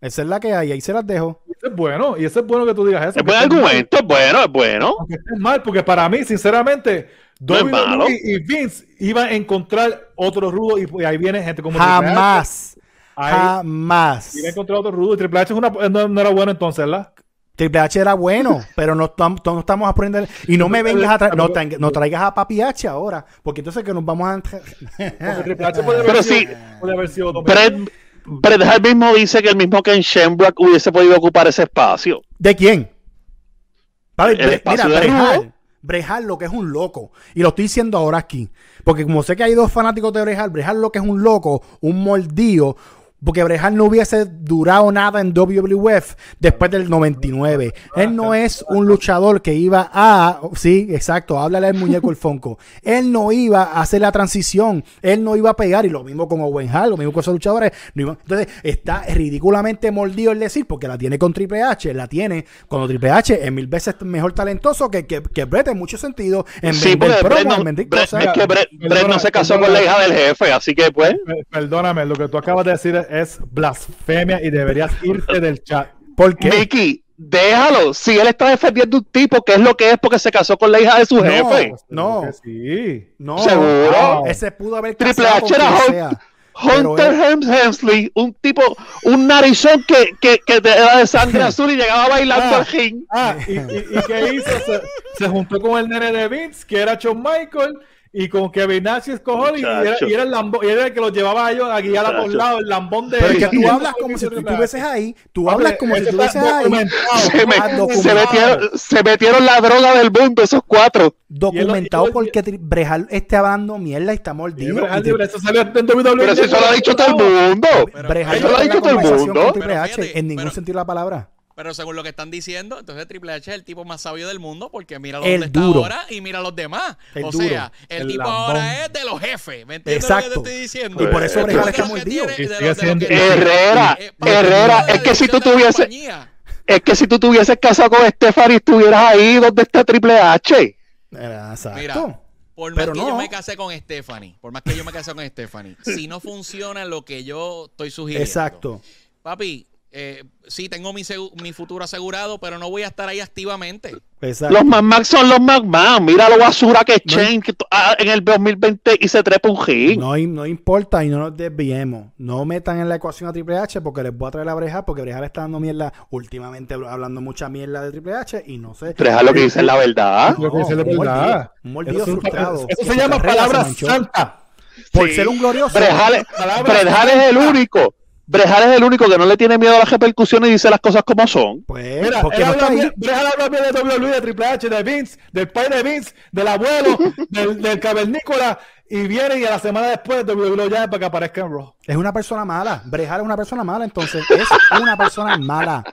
Esa es la que hay, ahí se las dejo. eso es bueno. Y eso es bueno que tú digas eso. Es buen argumento, es bueno, es bueno. estés mal, porque para mí, sinceramente, No es. WWE y Vince iban a encontrar otro rudo y, y ahí viene gente como. Jamás, jamás. iba a encontrar otro rudo y Triple H es una, no, no era bueno entonces, ¿verdad? Triple H era bueno, [laughs] pero no, estamos no estamos aprendiendo. Y no me vengas a traer, no, tra- no traigas a Papi H ahora, porque entonces que nos vamos a. [laughs] Triple H puede haber Pero sido, sí. puede haber sido Bret, Bret Hart mismo dice que el mismo Ken Shamrock hubiese podido ocupar ese espacio. ¿De quién? Papi, El Bre- espacio mira, de Brejal. Rudo. Brejal lo que es un loco. Y lo estoy diciendo ahora aquí. Porque como sé que hay dos fanáticos de Brejal, Brejal lo que es un loco, un mordido. Porque Brejal no hubiese durado nada en WWF después del 99. Él no es un luchador que iba a. Sí, exacto, háblale al muñeco el Fonco. [laughs] Él no iba a hacer la transición. Él no iba a pegar. Y lo mismo con Owen Hart, lo mismo con esos luchadores. Entonces, está ridículamente mordido el decir, porque la tiene con Triple H. La tiene cuando Triple H es mil veces mejor talentoso que, que, que Brett en muchos sentidos. En Sí, porque Bret promos, no- es que Bret, Perdona, Bret no se casó con la hija del jefe, así que pues. Per- Perdóname, lo que tú acabas de decir es, es blasfemia y deberías irte del chat. ¿Por qué? Mickey, déjalo. Si él está defendiendo un tipo que es lo que es porque se casó con la hija de su jefe. No. Sí. No, ¿Seguro? ese pudo haber Triple casado H era Hunter él- Hems Hemsley, un tipo, un narizón que, que, que era de sangre [laughs] azul y llegaba bailando Ah. al ring. Ah, y, y, y qué hizo? Se, se juntó con el nene de Vince, que era Shawn Michael, y con Kevin Nash y Scott Hall, y era, Muchacho. y era el lambo- y era el que los llevaba a ellos a guiar a todos lados, el lambón de Pero es que tú hablas como si tú estuvieses ahí. Tú hablas como si estuvieses está ahí. Se, me- se documentado. metieron, se metieron la droga del mundo, esos cuatro. Documentado Y él- y él- porque Brejal esté hablando mierda y está mordido. Tri- libre, eso salió en WWE. Pero si eso lo ha dicho todo el mundo. Brejal no lo ha dicho todo el mundo. en ningún sentido la palabra. Pero según lo que están diciendo, entonces Triple H es el tipo más sabio del mundo porque mira El dónde está duro. ahora y mira a los demás. El o duro. sea, el, El tipo lambón. ahora es de los jefes. ¿Me entiendes Exacto. lo que te estoy diciendo? Y por eso está mordido. Herrera, Eh, Herrera, es que si tú tuvieses, es que si tú tuvieses casado con Stephanie estuvieras ahí donde está Triple H. Exacto. Mira, por más Pero que no. yo me casé con Stephanie, por más que yo me casé con Stephanie, si no funciona lo que yo estoy sugiriendo. Exacto. Papi, eh, sí, tengo mi, futuro asegurado, pero no voy a estar ahí activamente. Exacto. Los McMahon son los McMahon. Mira lo basura que es Shane que to- ah, en el 2020 y se trepa un ring. No, no importa y no nos desviemos. No metan en la ecuación a Triple H porque les voy a traer a Breja porque Breja le está dando mierda últimamente hablando mucha mierda de Triple H y no sé. Es lo que dice es la verdad. Lo que dice la verdad. un mordido Eso, frustrado. eso Que se llama se palabra santa. Por Sí. ser un glorioso. Brejal es el único. Brejal es el único que no le tiene miedo a las repercusiones y dice las cosas como son. Pues, Mira, porque él no habla bien- deja de hablar bien de WWE, de Triple H, de Vince, del pai de Vince, del abuelo, [laughs] del, del cavernícola, y viene y a la semana después WWE lo llama para que aparezca en Raw. Es una persona mala. Brejal es una persona mala, entonces es una persona mala.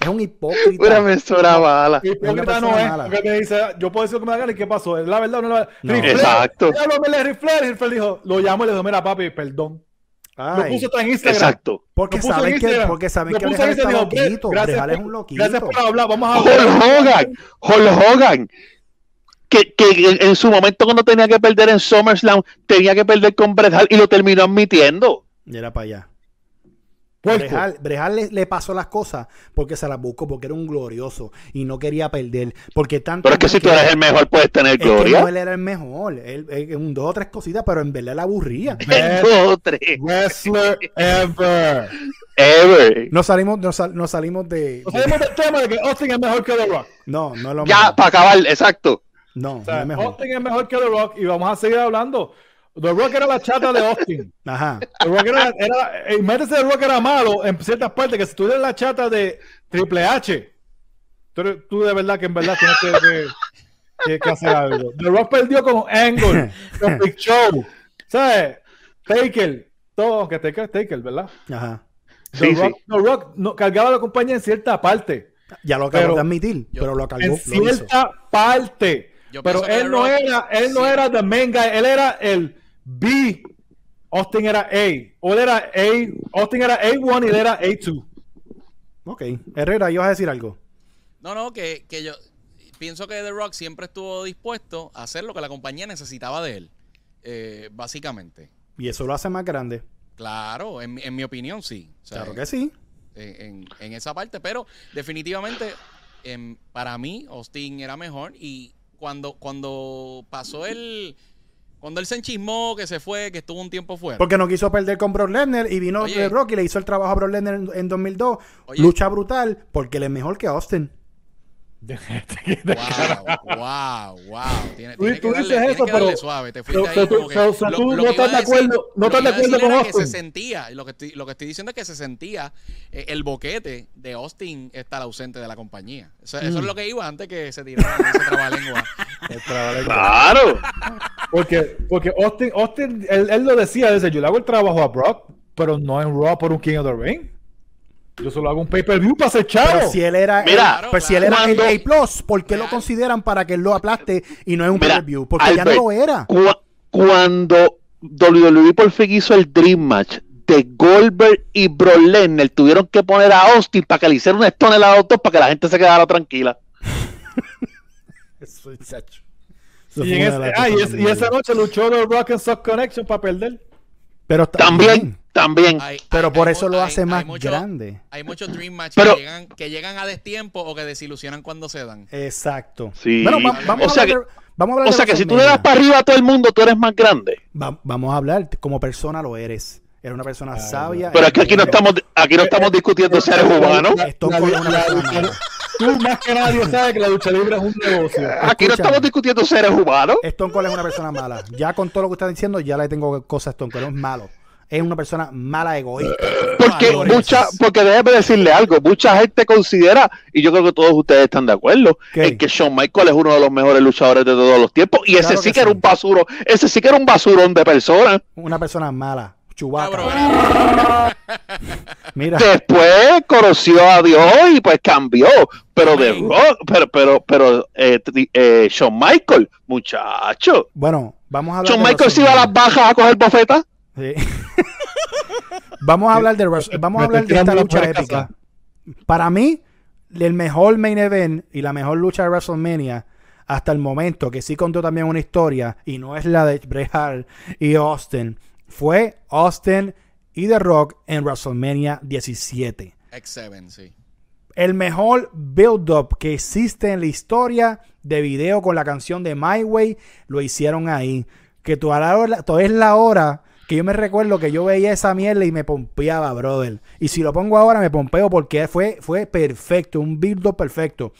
Es un hipócrita. Una mesura mala. Hipócrita no persona es, mala. porque me dice, yo puedo decir lo que me da gana y qué pasó, ¿es la verdad o no es la verdad? No. Exacto. habló Flair, y Ric Flair dijo, lo llamo y le dijo, mira papi, perdón. Lo puso hasta en Instagram. Exacto. porque saben en que, porque saben Lo que Brejal está Instagram, dijo, loquito. gracias Brejal es un loquito. Gracias por hablar, vamos a Hulk hablar. Hogan. Hulk Hogan. Que, que en, en su momento cuando tenía que perder en SummerSlam, tenía que perder con Bret Hart y lo terminó admitiendo. Y era para allá. Brejal, Brejal le, le pasó las cosas porque se las buscó, porque era un glorioso y no quería perder. Porque tanto Pero es que si tú eres el mejor, puedes tener es que gloria. no él era el mejor. Él, él- un dos o tres cositas, pero en verdad le aburría. [laughs] Dos, tres. wrestler ever. Ever. Nos salimos, nos, sal- nos salimos de. O sea, Sabemos del tema de que Austin es mejor que The Rock. No, no es lo Ya, para acabar, exacto. No, O no sea, es mejor. Austin es mejor que The Rock y vamos a seguir hablando. The Rock era la chata de Austin. Ajá. The Rock era, era en vez de Rock era malo en ciertas partes, que si tú eres la chata de Triple H, tú, eres- tú de verdad que en verdad tienes que, que, que- que hacer algo. The Rock perdió con Angle, con [laughs] Big Show, ¿sabes? Taker, todo, aunque Taker es Taker, ¿verdad? Ajá. The Sí, Rock, sí. The Rock no, cargaba la compañía en cierta parte. Ya lo acabo Pero- de admitir, Yo- pero lo cargó. en Lo hizo. cierta parte. Yo Pero él no Rock- era, él no era the main guy, él era el B. Austin era A. O él era A. Austin era A1 y él era A2. Ok. Herrera, ibas a decir algo. No, no, que, que yo pienso que The Rock siempre estuvo dispuesto a hacer lo que la compañía necesitaba de él. eh, básicamente. Y eso lo hace más grande. Claro, en, mi- en mi opinión sí. O sea, Claro que sí. en, en- en esa parte, pero definitivamente em, para mí Austin era mejor y cuando, cuando pasó el... Cuando él se enchismó, que se fue, que estuvo un tiempo fuera. Porque no quiso perder con Brock Lesnar y vino Oye. The Rock y le hizo el trabajo a Brock Lesnar en, en 2002. Oye. Lucha brutal porque él es mejor que Austin. Wow, wow, wow. Tiene, Tú- tiene tú que darle, dices tiene eso, que pero- suave. Te fuiste so- ahí so tú- como que. so- so lo- tú lo no estás de acuerdo- decir- no estás de acuerdo con era que se Austin. sentía, lo que estoy, lo que estoy diciendo es que se sentía eh, el boquete de Austin estar ausente de la compañía. Eso, eso Mm. es lo que iba antes que se tirara ese trabalengua. [laughs] Claro. Porque, porque Austin, Austin él, él lo decía, dice, yo le hago el trabajo a Brock, pero no en Raw por un King of the Ring. Yo solo hago un pay-per-view para ser chavo. Pero si él era, Mira, el- pues si él era el A Plus, ¿por qué lo consideran para que él lo aplaste y no es un pay-per-view? Porque ya no lo era. Cu- cuando WWE por fin hizo el Dream Match de Goldberg y Brock Lesnar, tuvieron que poner a Austin para que le hicieran un stone a los dos para que la gente se quedara tranquila. [laughs] Eso, chacho. Y, en ese- ah, es- esa noche luchó The Rock and Sock Connection para perder. Pero También, también. Hay- Pero hay- por hay eso lo hace hay más mucho- grande. Hay muchos Dream [clears throat] Match Pero- que, llegan, que llegan a destiempo o que desilusionan cuando se dan. Exacto. Sí. Bueno, va- vamos, O sea a hablar que- de, vamos a hablar O de sea que si tú le das para arriba a todo el mundo, tú eres más grande. Va- vamos a hablar, como persona lo eres. Eres una persona sabia. Pero es que aquí no estamos, aquí no estamos discutiendo seres humanos. La- la- la. Tú más que nadie sabes que la lucha libre es un negocio. Aquí no estamos discutiendo seres humanos. Stone Cold es una persona mala. Ya con todo lo que está diciendo, ya le tengo cosas a Stone Cold. Es malo. Es una persona mala, egoísta. Porque Valores. mucha, porque déjeme decirle algo, mucha gente considera, y yo creo que todos ustedes están de acuerdo, ¿Qué? en que Shawn Michaels es uno de los mejores luchadores de todos los tiempos, y ese sí que que era sí. un basuro, ese sí que era un basurón de persona. Una persona mala. Chubaca. [laughs] Mira, Después conoció a Dios y pues cambió, pero de rock, pero, pero, pero, eh, eh, Shawn Michaels, muchacho. bueno, vamos a hablar Shawn de Michaels iba a las bajas a coger bofetas. Sí. [laughs] vamos a hablar de Wres- vamos a hablar de esta lucha épica. Para mí, el mejor main event y la mejor lucha de WrestleMania hasta el momento, que sí contó también una historia y no es la de Bret Hart y Austin, fue Austin y The Rock en WrestleMania 17. X7, sí. El mejor build-up que existe en la historia de video con la canción de My Way lo hicieron ahí. Que todavía es la hora que yo me recuerdo que yo veía esa mierda y me pompeaba, brother. Y si lo pongo ahora me pompeo porque fue, fue perfecto, un build-up perfecto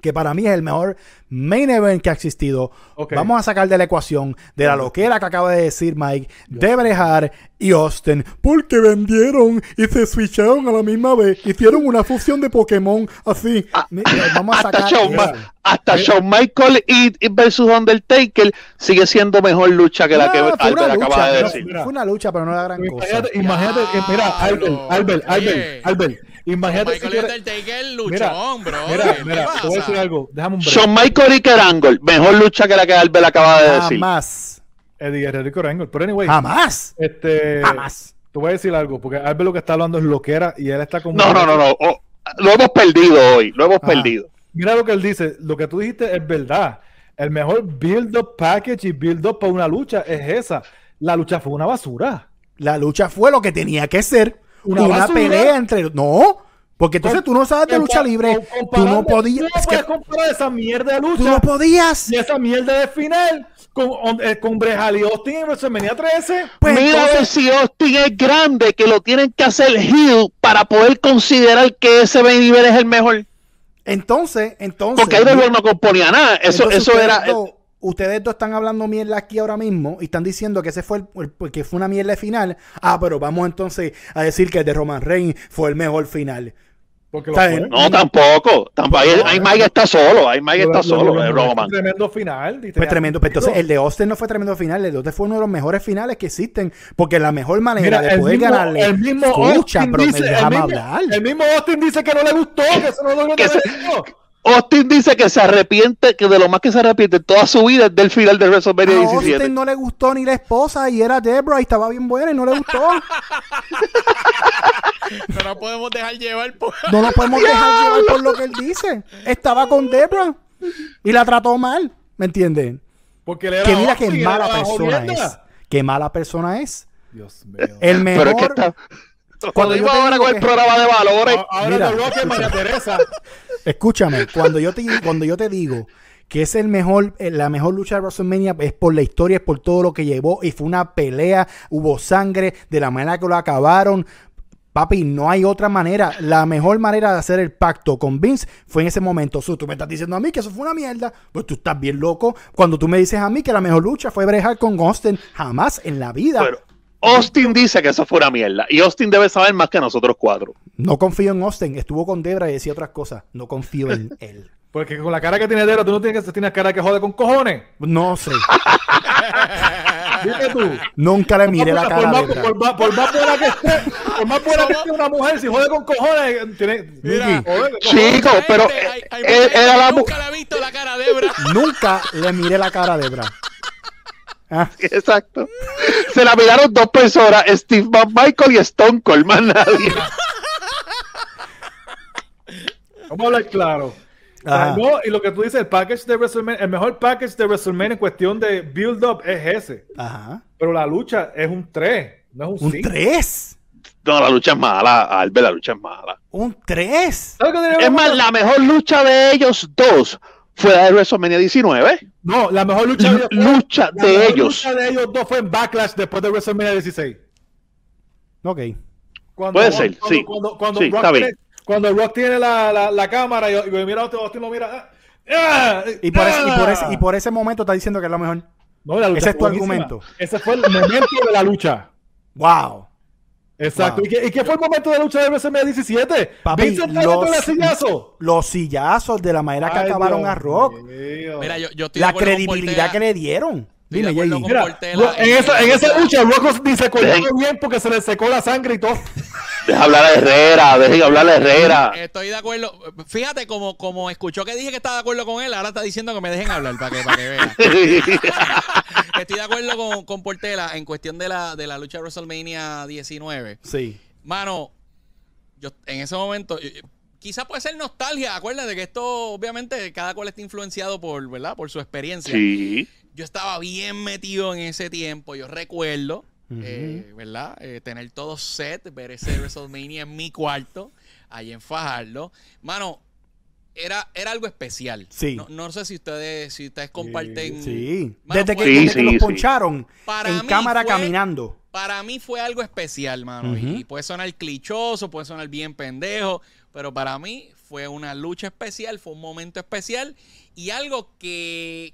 que para mí es el mejor main event que ha existido. Ok. Vamos a sacar de la ecuación de la loquera que acaba de decir Mike, de Brejar y Austin, porque vendieron y se switcharon a la misma vez. Hicieron una fusión de Pokémon así. Mi- Vamos a Hasta, sacar. Shawn, Ma- Mira. hasta Shawn Michael y, y versus Undertaker sigue siendo mejor lucha que la que Albert acaba de lucha, decir. Mira. Fue una lucha, pero no la gran cosa. Imagínate, eh, mira, Albert. Albert. Albert, Albert, imagínate si Michael quieres- Undertaker, Mira, luchón, bro. mira, ¿Qué mira, pasa? te voy a decir algo, déjame un break. Shawn Michael y Kerangol, mejor lucha que la que Albert acaba de decir. Jamás. Eddie Guerrero y Kurt Angle, pero anyway, Jamás. este, Jamás. te voy a decir algo, porque Albert lo que está hablando es loquera y él está como... No, no, no, no. oh, lo hemos perdido hoy, lo hemos Ajá. perdido. Mira lo que él dice, lo que tú dijiste es verdad. El mejor build-up package y build-up para una lucha es esa. La lucha fue una basura. La lucha fue lo que tenía que ser. Una pelea entre. No. Porque entonces tú no sabes de lucha libre. Tú no podías. Tú no es que puedes comparar esa mierda de tú lucha no podías. y esa mierda de final con, on- eh, con Brejal y Austin en WrestleMania 13. Pues Mira entonces- si Austin es grande, que lo tienen que hacer heel para poder considerar que ese event es el mejor. Entonces, entonces. Porque ahí de no componía nada. Eso, eso era. dos- ustedes dos están hablando mierda aquí ahora mismo y están diciendo que ese fue el, el- que fue una mierda final. Ah, pero vamos entonces a decir que el de Roman Reigns fue el mejor final. Porque. No, tampoco. tampoco. Ahí, ahí Mike está solo. Ahí Mike está lo- solo. lo- eh, lo- Roman. Tremendo final. Fue tremendo. Pero entonces sentido. el de Austin no fue tremendo final. El de Austin fue uno de los mejores finales que existen. Porque la mejor manera Mira, de poder mismo, ganarle. el mismo Escucha, Austin pero me dice, el mismo, hablar. el mismo Austin dice que no le gustó, que eso no lo Que se- gustó. Austin dice que se arrepiente, que de lo más que se arrepiente toda su vida es del final de WrestleMania A 17. Austin no le gustó ni la esposa y era Debra y estaba bien buena y no le gustó. [laughs] No nos podemos dejar llevar por... No nos podemos dejar [laughs] llevar por lo que él dice. Estaba con Debra y la trató mal. ¿Me entienden? Porque él era Que mira qué mala persona es. Qué mala persona es. Dios mío. El mejor. Pero es que está. Cuando iba te ahora con el programa de valores. Ahora Mira, Rock es María [laughs] Teresa. Escúchame, cuando yo te cuando yo te digo que es el mejor, eh, la mejor lucha de WrestleMania es por la historia, es por todo lo que llevó y fue una pelea, hubo sangre, de la manera que lo acabaron. Papi, no hay otra manera. La mejor manera de hacer el pacto con Vince fue en ese momento. Tú me estás diciendo a mí que eso fue una mierda. Pues tú estás bien loco. Cuando tú me dices a mí que la mejor lucha fue brejar con Austin, jamás en la vida. Austin dice que eso fue una mierda. Y Austin debe saber más que nosotros cuatro. No confío en Austin. Estuvo con Debra y decía otras cosas. No confío en [laughs] él. Porque con la cara que tiene Dero, tú no tienes que tienes cara que jode con cojones. No sé. [laughs] Dime tú. Nunca le miré la por, cara Debra. por, más, por más buena que esté, por más buena que esté una mujer, si jode con cojones, tiene. Mira, Joder. Chico, pero gente, hay- hay él- mucha gente era que la mu- Nunca le ha visto la cara de Debra. Nunca le miré la cara a Debra. Ah, [laughs] Exacto. Se la miraron dos personas, Steve McMichael y Stone Cold, más nadie. Vamos a hablar claro. Ah, no, y lo que tú dices, el package de WrestleMania, el mejor package de WrestleMania en cuestión de build-up es ese. Ajá. Pero la lucha es un 3, no es un Un 5. 3. No, la lucha es mala, Albert, la lucha es mala. Un 3. ¿Sabes qué deberíamos Es más, la mejor lucha de ellos dos fue la de WrestleMania 19. No, la mejor lucha, Lu- de, lucha la de mejor ellos. lucha de ellos dos fue en Backlash después de WrestleMania 16. Ok. Cuando, Puede ser, cuando, sí. Cuando, cuando, Sí, Rock, está bien. tiene, cuando Rock tiene la, la, la cámara y, y mira a Austin, Austin lo mira. ah, ah, Y por, ese, y, por ese, ah. y por ese momento está diciendo que es lo mejor. No, la lucha ese es tu buenísima. argumento. Ese fue el momento de la lucha. Wow. Exacto. Wow. ¿Y, qué, y qué fue el momento de la lucha de WrestleMania 17? Papi, con el los, sillazo. los sillazos de la manera que Ay, acabaron Dios a Rock. Mira, yo, yo estoy La credibilidad que le dieron. Dime, Jay. con Mira, Portela en, esa, en esa lucha, Rock ni se cortó Dejen- bien porque se le secó la sangre y todo. [laughs] Deja hablar a Herrera, dejen hablar a Herrera. Estoy de acuerdo. Fíjate, como, como escuchó que dije que estaba de acuerdo con él, ahora está diciendo que me dejen hablar para que, para que vean. [laughs] Estoy de acuerdo con, con Portela en cuestión de la, de la lucha de WrestleMania 19. Sí. Mano, yo en ese momento, eh, quizás puede ser nostalgia. Acuérdate que esto, obviamente, cada cual está influenciado por, ¿verdad? Por su experiencia. Sí. Yo estaba bien metido en ese tiempo. Yo recuerdo eh, ¿verdad? Eh, tener todo set, ver ese WrestleMania en mi cuarto, ahí en Fajardo. Mano, era, era algo especial. Sí. No, no sé si ustedes, si ustedes comparten. Sí. Mano, desde que, desde Sí, que sí, sí. poncharon Para en mí cámara fue- caminando. Para mí fue algo especial, mano. Y puede sonar clichoso, puede sonar bien pendejo, pero para mí fue una lucha especial, fue un momento especial y algo que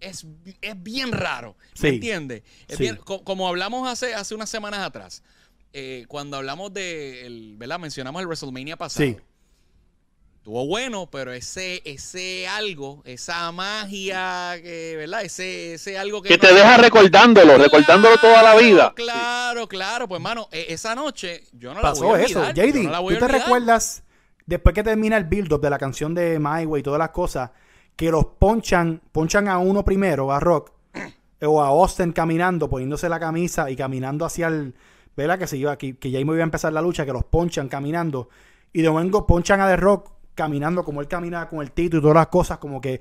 es, es bien raro. Sí. ¿Me entiendes? Sí. co- como hablamos hace, hace unas semanas atrás, eh, cuando hablamos de, el- ¿verdad? Mencionamos el WrestleMania pasado. Sí. Estuvo bueno, pero ese, ese algo, esa magia, que, ¿verdad? Ese, ese algo que... Que no- te deja recordándolo, recordándolo toda la vida. Claro, claro. Pues, mano, e- esa noche yo no la Pasó voy a eso. olvidar. JD, no la voy ¿tú te recuerdas, después que termina el build-up de la canción de My Way y todas las cosas, que los ponchan, ponchan a uno primero, a Rock, [clears throat] o a Austin caminando, poniéndose la camisa y caminando hacia el. ¿Verdad? Que se iba aquí, que ya iba a empezar la lucha, que los ponchan caminando. Y de momento ponchan a The Rock caminando como él caminaba con el título y todas las cosas, como que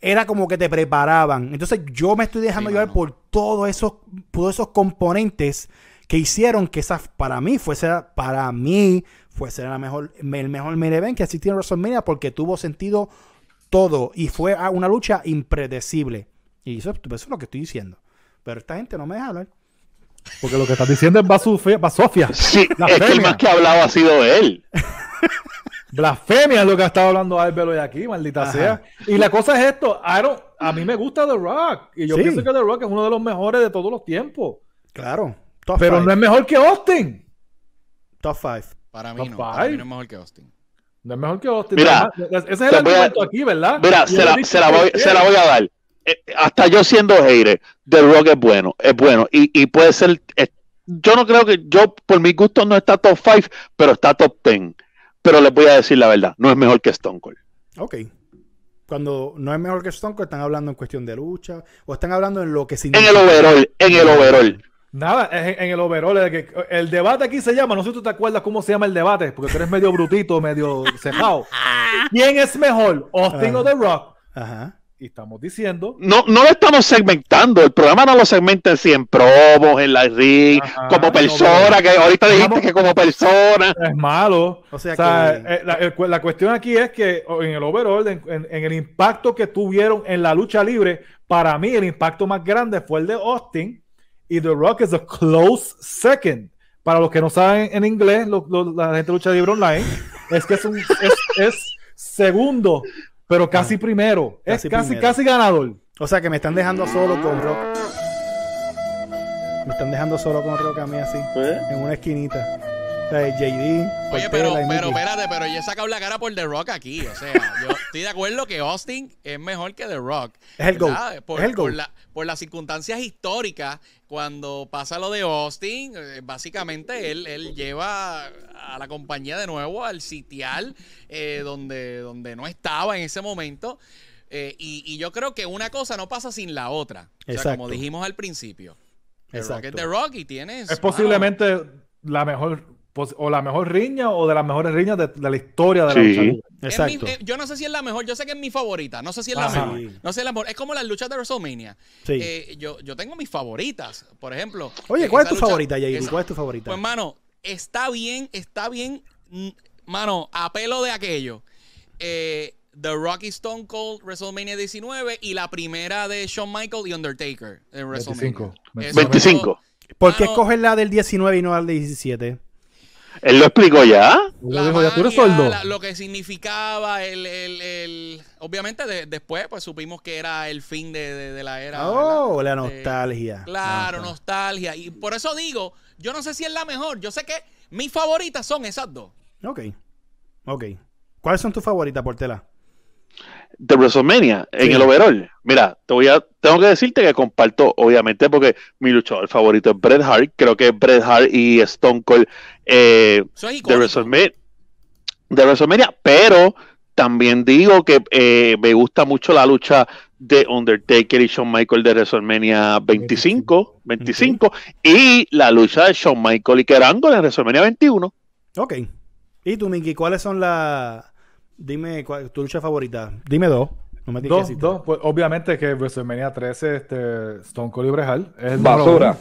era como que te preparaban. Entonces yo me estoy dejando Sí, llevar mano. por todos esos, todos esos componentes que hicieron que esa para mí fuese para mí fuese la mejor el mejor main event que existía en WrestleMania porque tuvo sentido todo y fue a una lucha impredecible. Y eso, eso es lo que estoy diciendo. Pero esta gente no me deja hablar. Porque lo que estás diciendo es Basofia. Basofia. Sí, La es que el más que ha hablado ha sido él. [laughs] Blasfemia es lo que ha estado hablando Albert hoy aquí, maldita Ajá. sea. Y la cosa es esto, I don't- a mí me gusta The Rock. Y yo Sí. pienso que The Rock es uno de los mejores de todos los tiempos. Claro. Top Pero five. no es mejor que Austin. Top five. Para mí Top no. Para mí no es mejor que Austin. No es mejor que Austin. Mira, Ese es el a- argumento aquí, ¿verdad? Mira, se la, se voy, que- se la voy a dar. Eh, hasta yo siendo hater, The Rock es bueno, es bueno. Y, y puede ser. eh, yo no creo que. Yo, por mi gusto, no está top 5, pero está top 10. Pero les voy a decir la verdad: no es mejor que Stone Cold. Ok. Cuando no es mejor que Stone Cold, están hablando en cuestión de lucha o están hablando en lo que En significa. el overall, en el overall. Nada, en, en el overall, el, que- el debate aquí se llama, no sé si tú te acuerdas cómo se llama el debate, porque tú eres medio brutito, [laughs] medio cejado. ¿Quién es mejor, Austin o The Rock? Ajá. Y estamos diciendo, No, no lo estamos segmentando. El programa no lo segmenta en 100 promos, en la ring, Ajá, como persona, que ahorita dijiste que como persona. es malo. O sea que... que- la, el- la cuestión aquí es que en el overall, en, en- en el impacto que tuvieron en la lucha libre, para mí el impacto más grande fue el de Austin y The Rock es a close second. Para los que no saben en inglés, lo- lo- la gente lucha libre online, es que es, un, es, es segundo, pero casi primero. Es Casi casi, primero. casi ganador. O sea que me están dejando solo con Rock. Me están dejando solo con Rock a mí así, en una esquinita. O sea, JD, Oye, Portela pero, pero espérate, pero yo he sacado la cara por The Rock aquí. O sea, yo estoy de acuerdo que Austin es mejor que The Rock. Es el ¿verdad? GOAT, Por, es el por la- por las circunstancias históricas, cuando pasa lo de Austin, eh, básicamente él, él lleva a la compañía de nuevo al sitial eh, donde, donde no estaba en ese momento. Eh, y, y yo creo que una cosa no pasa sin la otra. O sea, Exacto. como dijimos al principio. The Rock Exacto. es The Rock y tienes... Es posiblemente la mejor, o la mejor riña o de las mejores riñas de, de la historia de la lucha libre. Es mi- Exacto. eh, yo no sé si es la mejor, yo sé que es mi favorita, no sé si es la Ajá. mejor. No sé si es la mejor. Es como las luchas de WrestleMania. Sí. Eh, yo, yo tengo mis favoritas, por ejemplo. Oye, eh, ¿cuál es tu lucha- favorita, JD? esa- ¿Cuál es tu favorita? Pues, mano, está bien, está bien. Mano, a pelo de aquello. Eh, The Rocky Stone Cold WrestleMania 19 y la primera de Shawn Michaels y Undertaker en WrestleMania. 25. Eso 25. ¿Por qué escoges la del 19 y no la del 17? Él lo explicó ya. Yo la digo, ya tú eres magia, sordo. la- lo que significaba el, el- el- obviamente de- después pues supimos que era el fin de, de- de la era Oh, ¿verdad? la De- nostalgia. claro Ajá. nostalgia y por eso digo yo no sé si es la mejor yo sé que mis favoritas son esas dos Ok. Ok. ¿Cuáles son tus favoritas, Portela? de WrestleMania en Sí. el overall. Mira, te voy a, tengo que decirte que comparto, obviamente, porque mi luchador favorito es Bret Hart. Creo que Bret Hart y Stone Cold eh, es de WrestleMania, de WrestleMania, pero también digo que eh, me gusta mucho la lucha de Undertaker y Shawn Michael de WrestleMania 25, 25 y la lucha de Shawn Michael y Kerango en WrestleMania 21. Ok. ¿Y tú, Miki, cuáles son las... Dime cuál, tu lucha favorita. Dime dos. No me digas Dos, dos. Pues, obviamente que WrestleMania 13, este, Stone Cold y Bret Hart es el Basura.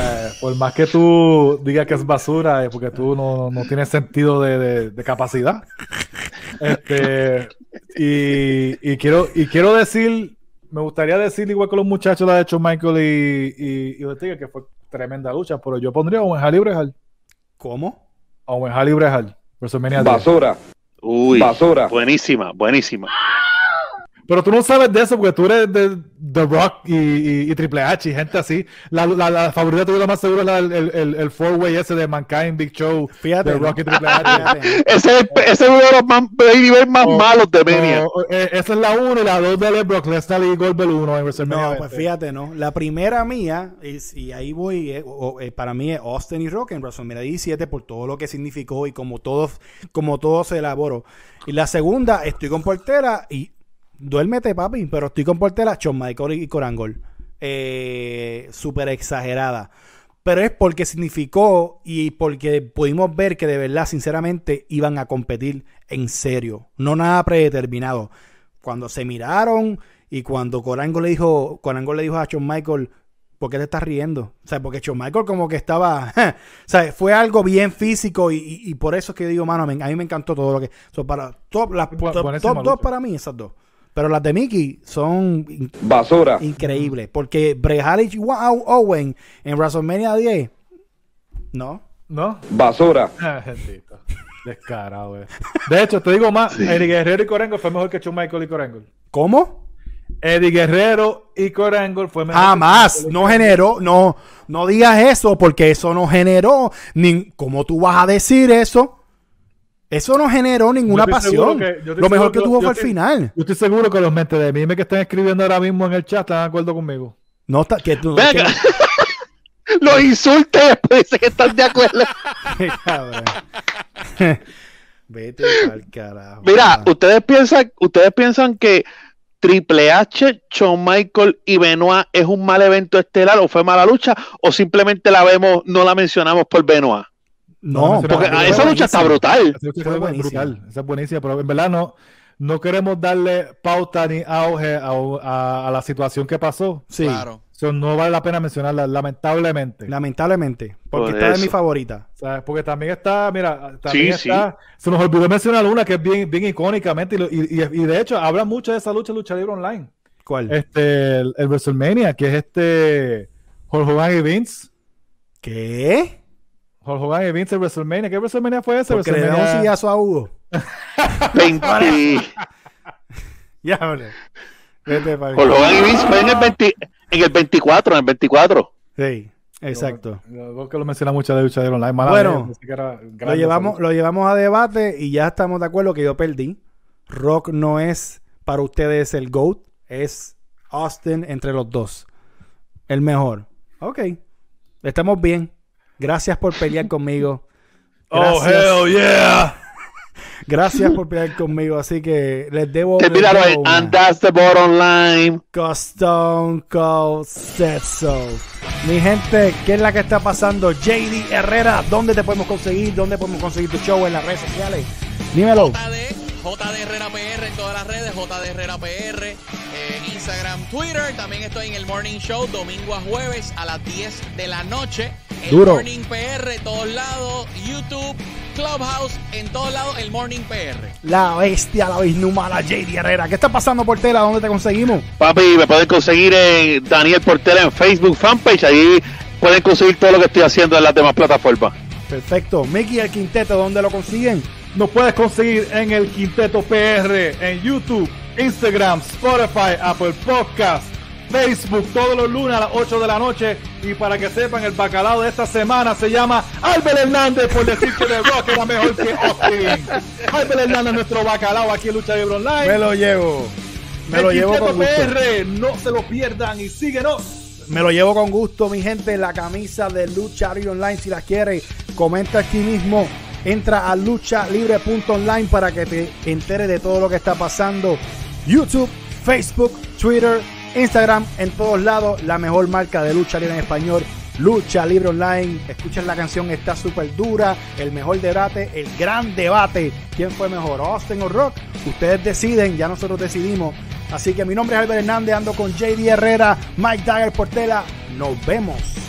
Uno. por más que tú digas que es basura, es porque tú no, no tienes sentido de, de- de capacidad. Este, y, y quiero, y quiero decir, me gustaría decir, igual que los muchachos la ha hecho Michael y, y, y Ortega, que fue tremenda lucha, pero yo pondría a un Jali Brejal. ¿Cómo? A un Jali Brejal. WrestleMania 10. Basura, Uy, basura. buenísima, buenísima. Pero tú no sabes de eso porque tú eres de The Rock y, y- y Triple H y gente así. La, la, la favorita tuya, la más segura, es la, el, el, el four-way ese de Mankind, Big Show, Fíjate, The ¿no? Rock y Triple H. [laughs] Ese es, ese es uno de los más, niveles más O- malos de Mania. o- eh, esa es la 1 y la 2 de Brock Lesnar y Goldberg 1 en WrestleMania No, 20. pues fíjate, ¿no? La primera mía, es- y ahí voy, eh, o- eh, para mí es Austin y Rock en WrestleMania 17 por todo lo que significó y como todo, como todo se elaboró. Y la segunda, estoy con Portera y duérmete, papi, pero estoy con Portera, Shawn Michael y Corangol. Eh, Súper exagerada. Pero es porque significó y porque pudimos ver que de verdad, sinceramente, iban a competir en serio. No nada predeterminado. Cuando se miraron y cuando Corango le dijo, Corango le dijo a Shawn Michael, ¿por qué te estás riendo? O sea, porque Shawn Michael como que estaba, [laughs] o sea, fue algo bien físico y, y- y por eso es que digo, mano, a mí me encantó todo lo que, so, para top, las top, dos para mí, esas dos. Pero las de Mickey son in- Basura. increíbles, porque y Wow Owen en WrestleMania 10, no, ¿No? Basura. Ah, bendito. Descarado, güey. De hecho, te digo más, Eddie Guerrero y Corango fue mejor que Shawn Michael y Corango. ¿cómo? Eddie Guerrero y Corango fue mejor. que Jamás, no generó, no, no digas eso porque eso no generó, ni, ¿cómo tú vas a decir eso? Eso no generó ninguna pasión. que- Lo mejor seguro que que- tuvo fue el final. Yo estoy seguro que los mentes de mí que están escribiendo ahora mismo en el chat están de acuerdo conmigo. No está, que tú, Venga. que- [laughs] Los insultes después [laughs] dicen que están de acuerdo. [laughs] Vete al carajo. Mira, ustedes piensan, ustedes piensan que Triple H, Shawn Michael y Benoit es un mal evento estelar o fue mala lucha o simplemente la vemos, no la mencionamos por Benoit. No, no, Porque esa lucha está brutal. Esa lucha Fue buenísima. brutal, esa es buenísima, pero en verdad no, no queremos darle pauta ni auge a, a- a la situación que pasó. Sí, Claro. Eso no vale la pena mencionarla, lamentablemente. lamentablemente, porque Por esta es mi favorita. ¿Sabes? Porque también está, mira, también Sí, está, se nos olvidó mencionar una que es bien, bien icónicamente y, y- y- y de hecho habla mucho de esa lucha, lucha libre online. ¿Cuál? Este, el, el WrestleMania, que es este Hulk Hogan y Vince. ¿Qué? Hulk Hogan y Vince, el WrestleMania. ¿Qué WrestleMania fue ese? Porque le da un WrestleMania- sillazo a Hugo. [laughs] 20 [laughs] Ya, hombre. Vete para Hulk Hogan y Vince fue en el, 20 en el 24, en el 24. Sí, exacto. Yo que lo menciona mucho de lucha libre online. mala Bueno, Lo llevamos, lo llevamos a debate y ya estamos de acuerdo que yo perdí. Rock no es para ustedes el GOAT, es Austin entre los dos. El mejor. Ok. Estamos bien. Gracias por pelear conmigo. [laughs] Oh, hell yeah. [laughs] gracias por pelear conmigo. Así que les debo. Te miraron en. And that's the bottom line. Stone Cold said so. Mi gente, ¿qué es la que está pasando? JD Herrera, ¿dónde te podemos conseguir? ¿Dónde podemos conseguir tu show en las redes sociales? Dímelo. JD, JD Herrera PR en todas las redes, JD Herrera PR, Instagram, Twitter. También estoy en el Morning Show, domingo a jueves a las 10 de la noche. El Duro. Morning PR, todos lados, YouTube, Clubhouse, en todos lados, el Morning PR. La bestia, la inhumana JD Herrera. ¿Qué está pasando por tela? ¿Dónde te conseguimos? Papi, me pueden conseguir en Daniel Portela en Facebook fanpage. Ahí pueden conseguir todo lo que estoy haciendo en las demás plataformas. Perfecto. Mickey el Quinteto, ¿dónde lo consiguen? Nos puedes conseguir en el Quinteto PR, en YouTube, Instagram, Spotify, Apple Podcast, Facebook, todos los lunes a las 8 de la noche. Y para que sepan, el bacalao de esta semana se llama Albert Hernández, por decir que The Rock era mejor que Austin. Albert Hernández, nuestro bacalao aquí en Lucha Libre Online. Me lo llevo. Me el lo llevo Quinteto con gusto. PR, no se lo pierdan y síguenos. Me lo llevo con gusto, mi gente. La camisa de Lucha Libre Online, si la quiere, comenta aquí mismo. Entra a luchalibre.online para que te enteres de todo lo que está pasando. YouTube, Facebook, Twitter, Instagram, en todos lados. La mejor marca de lucha libre en español. Lucha Libre Online. Escuchen la canción, está súper dura. El mejor debate, el gran debate. ¿Quién fue mejor, Austin o Rock? Ustedes deciden, ya nosotros decidimos. Así que mi nombre es Albert Hernández, ando con JD Herrera, Mike Dagger Portela. Nos vemos.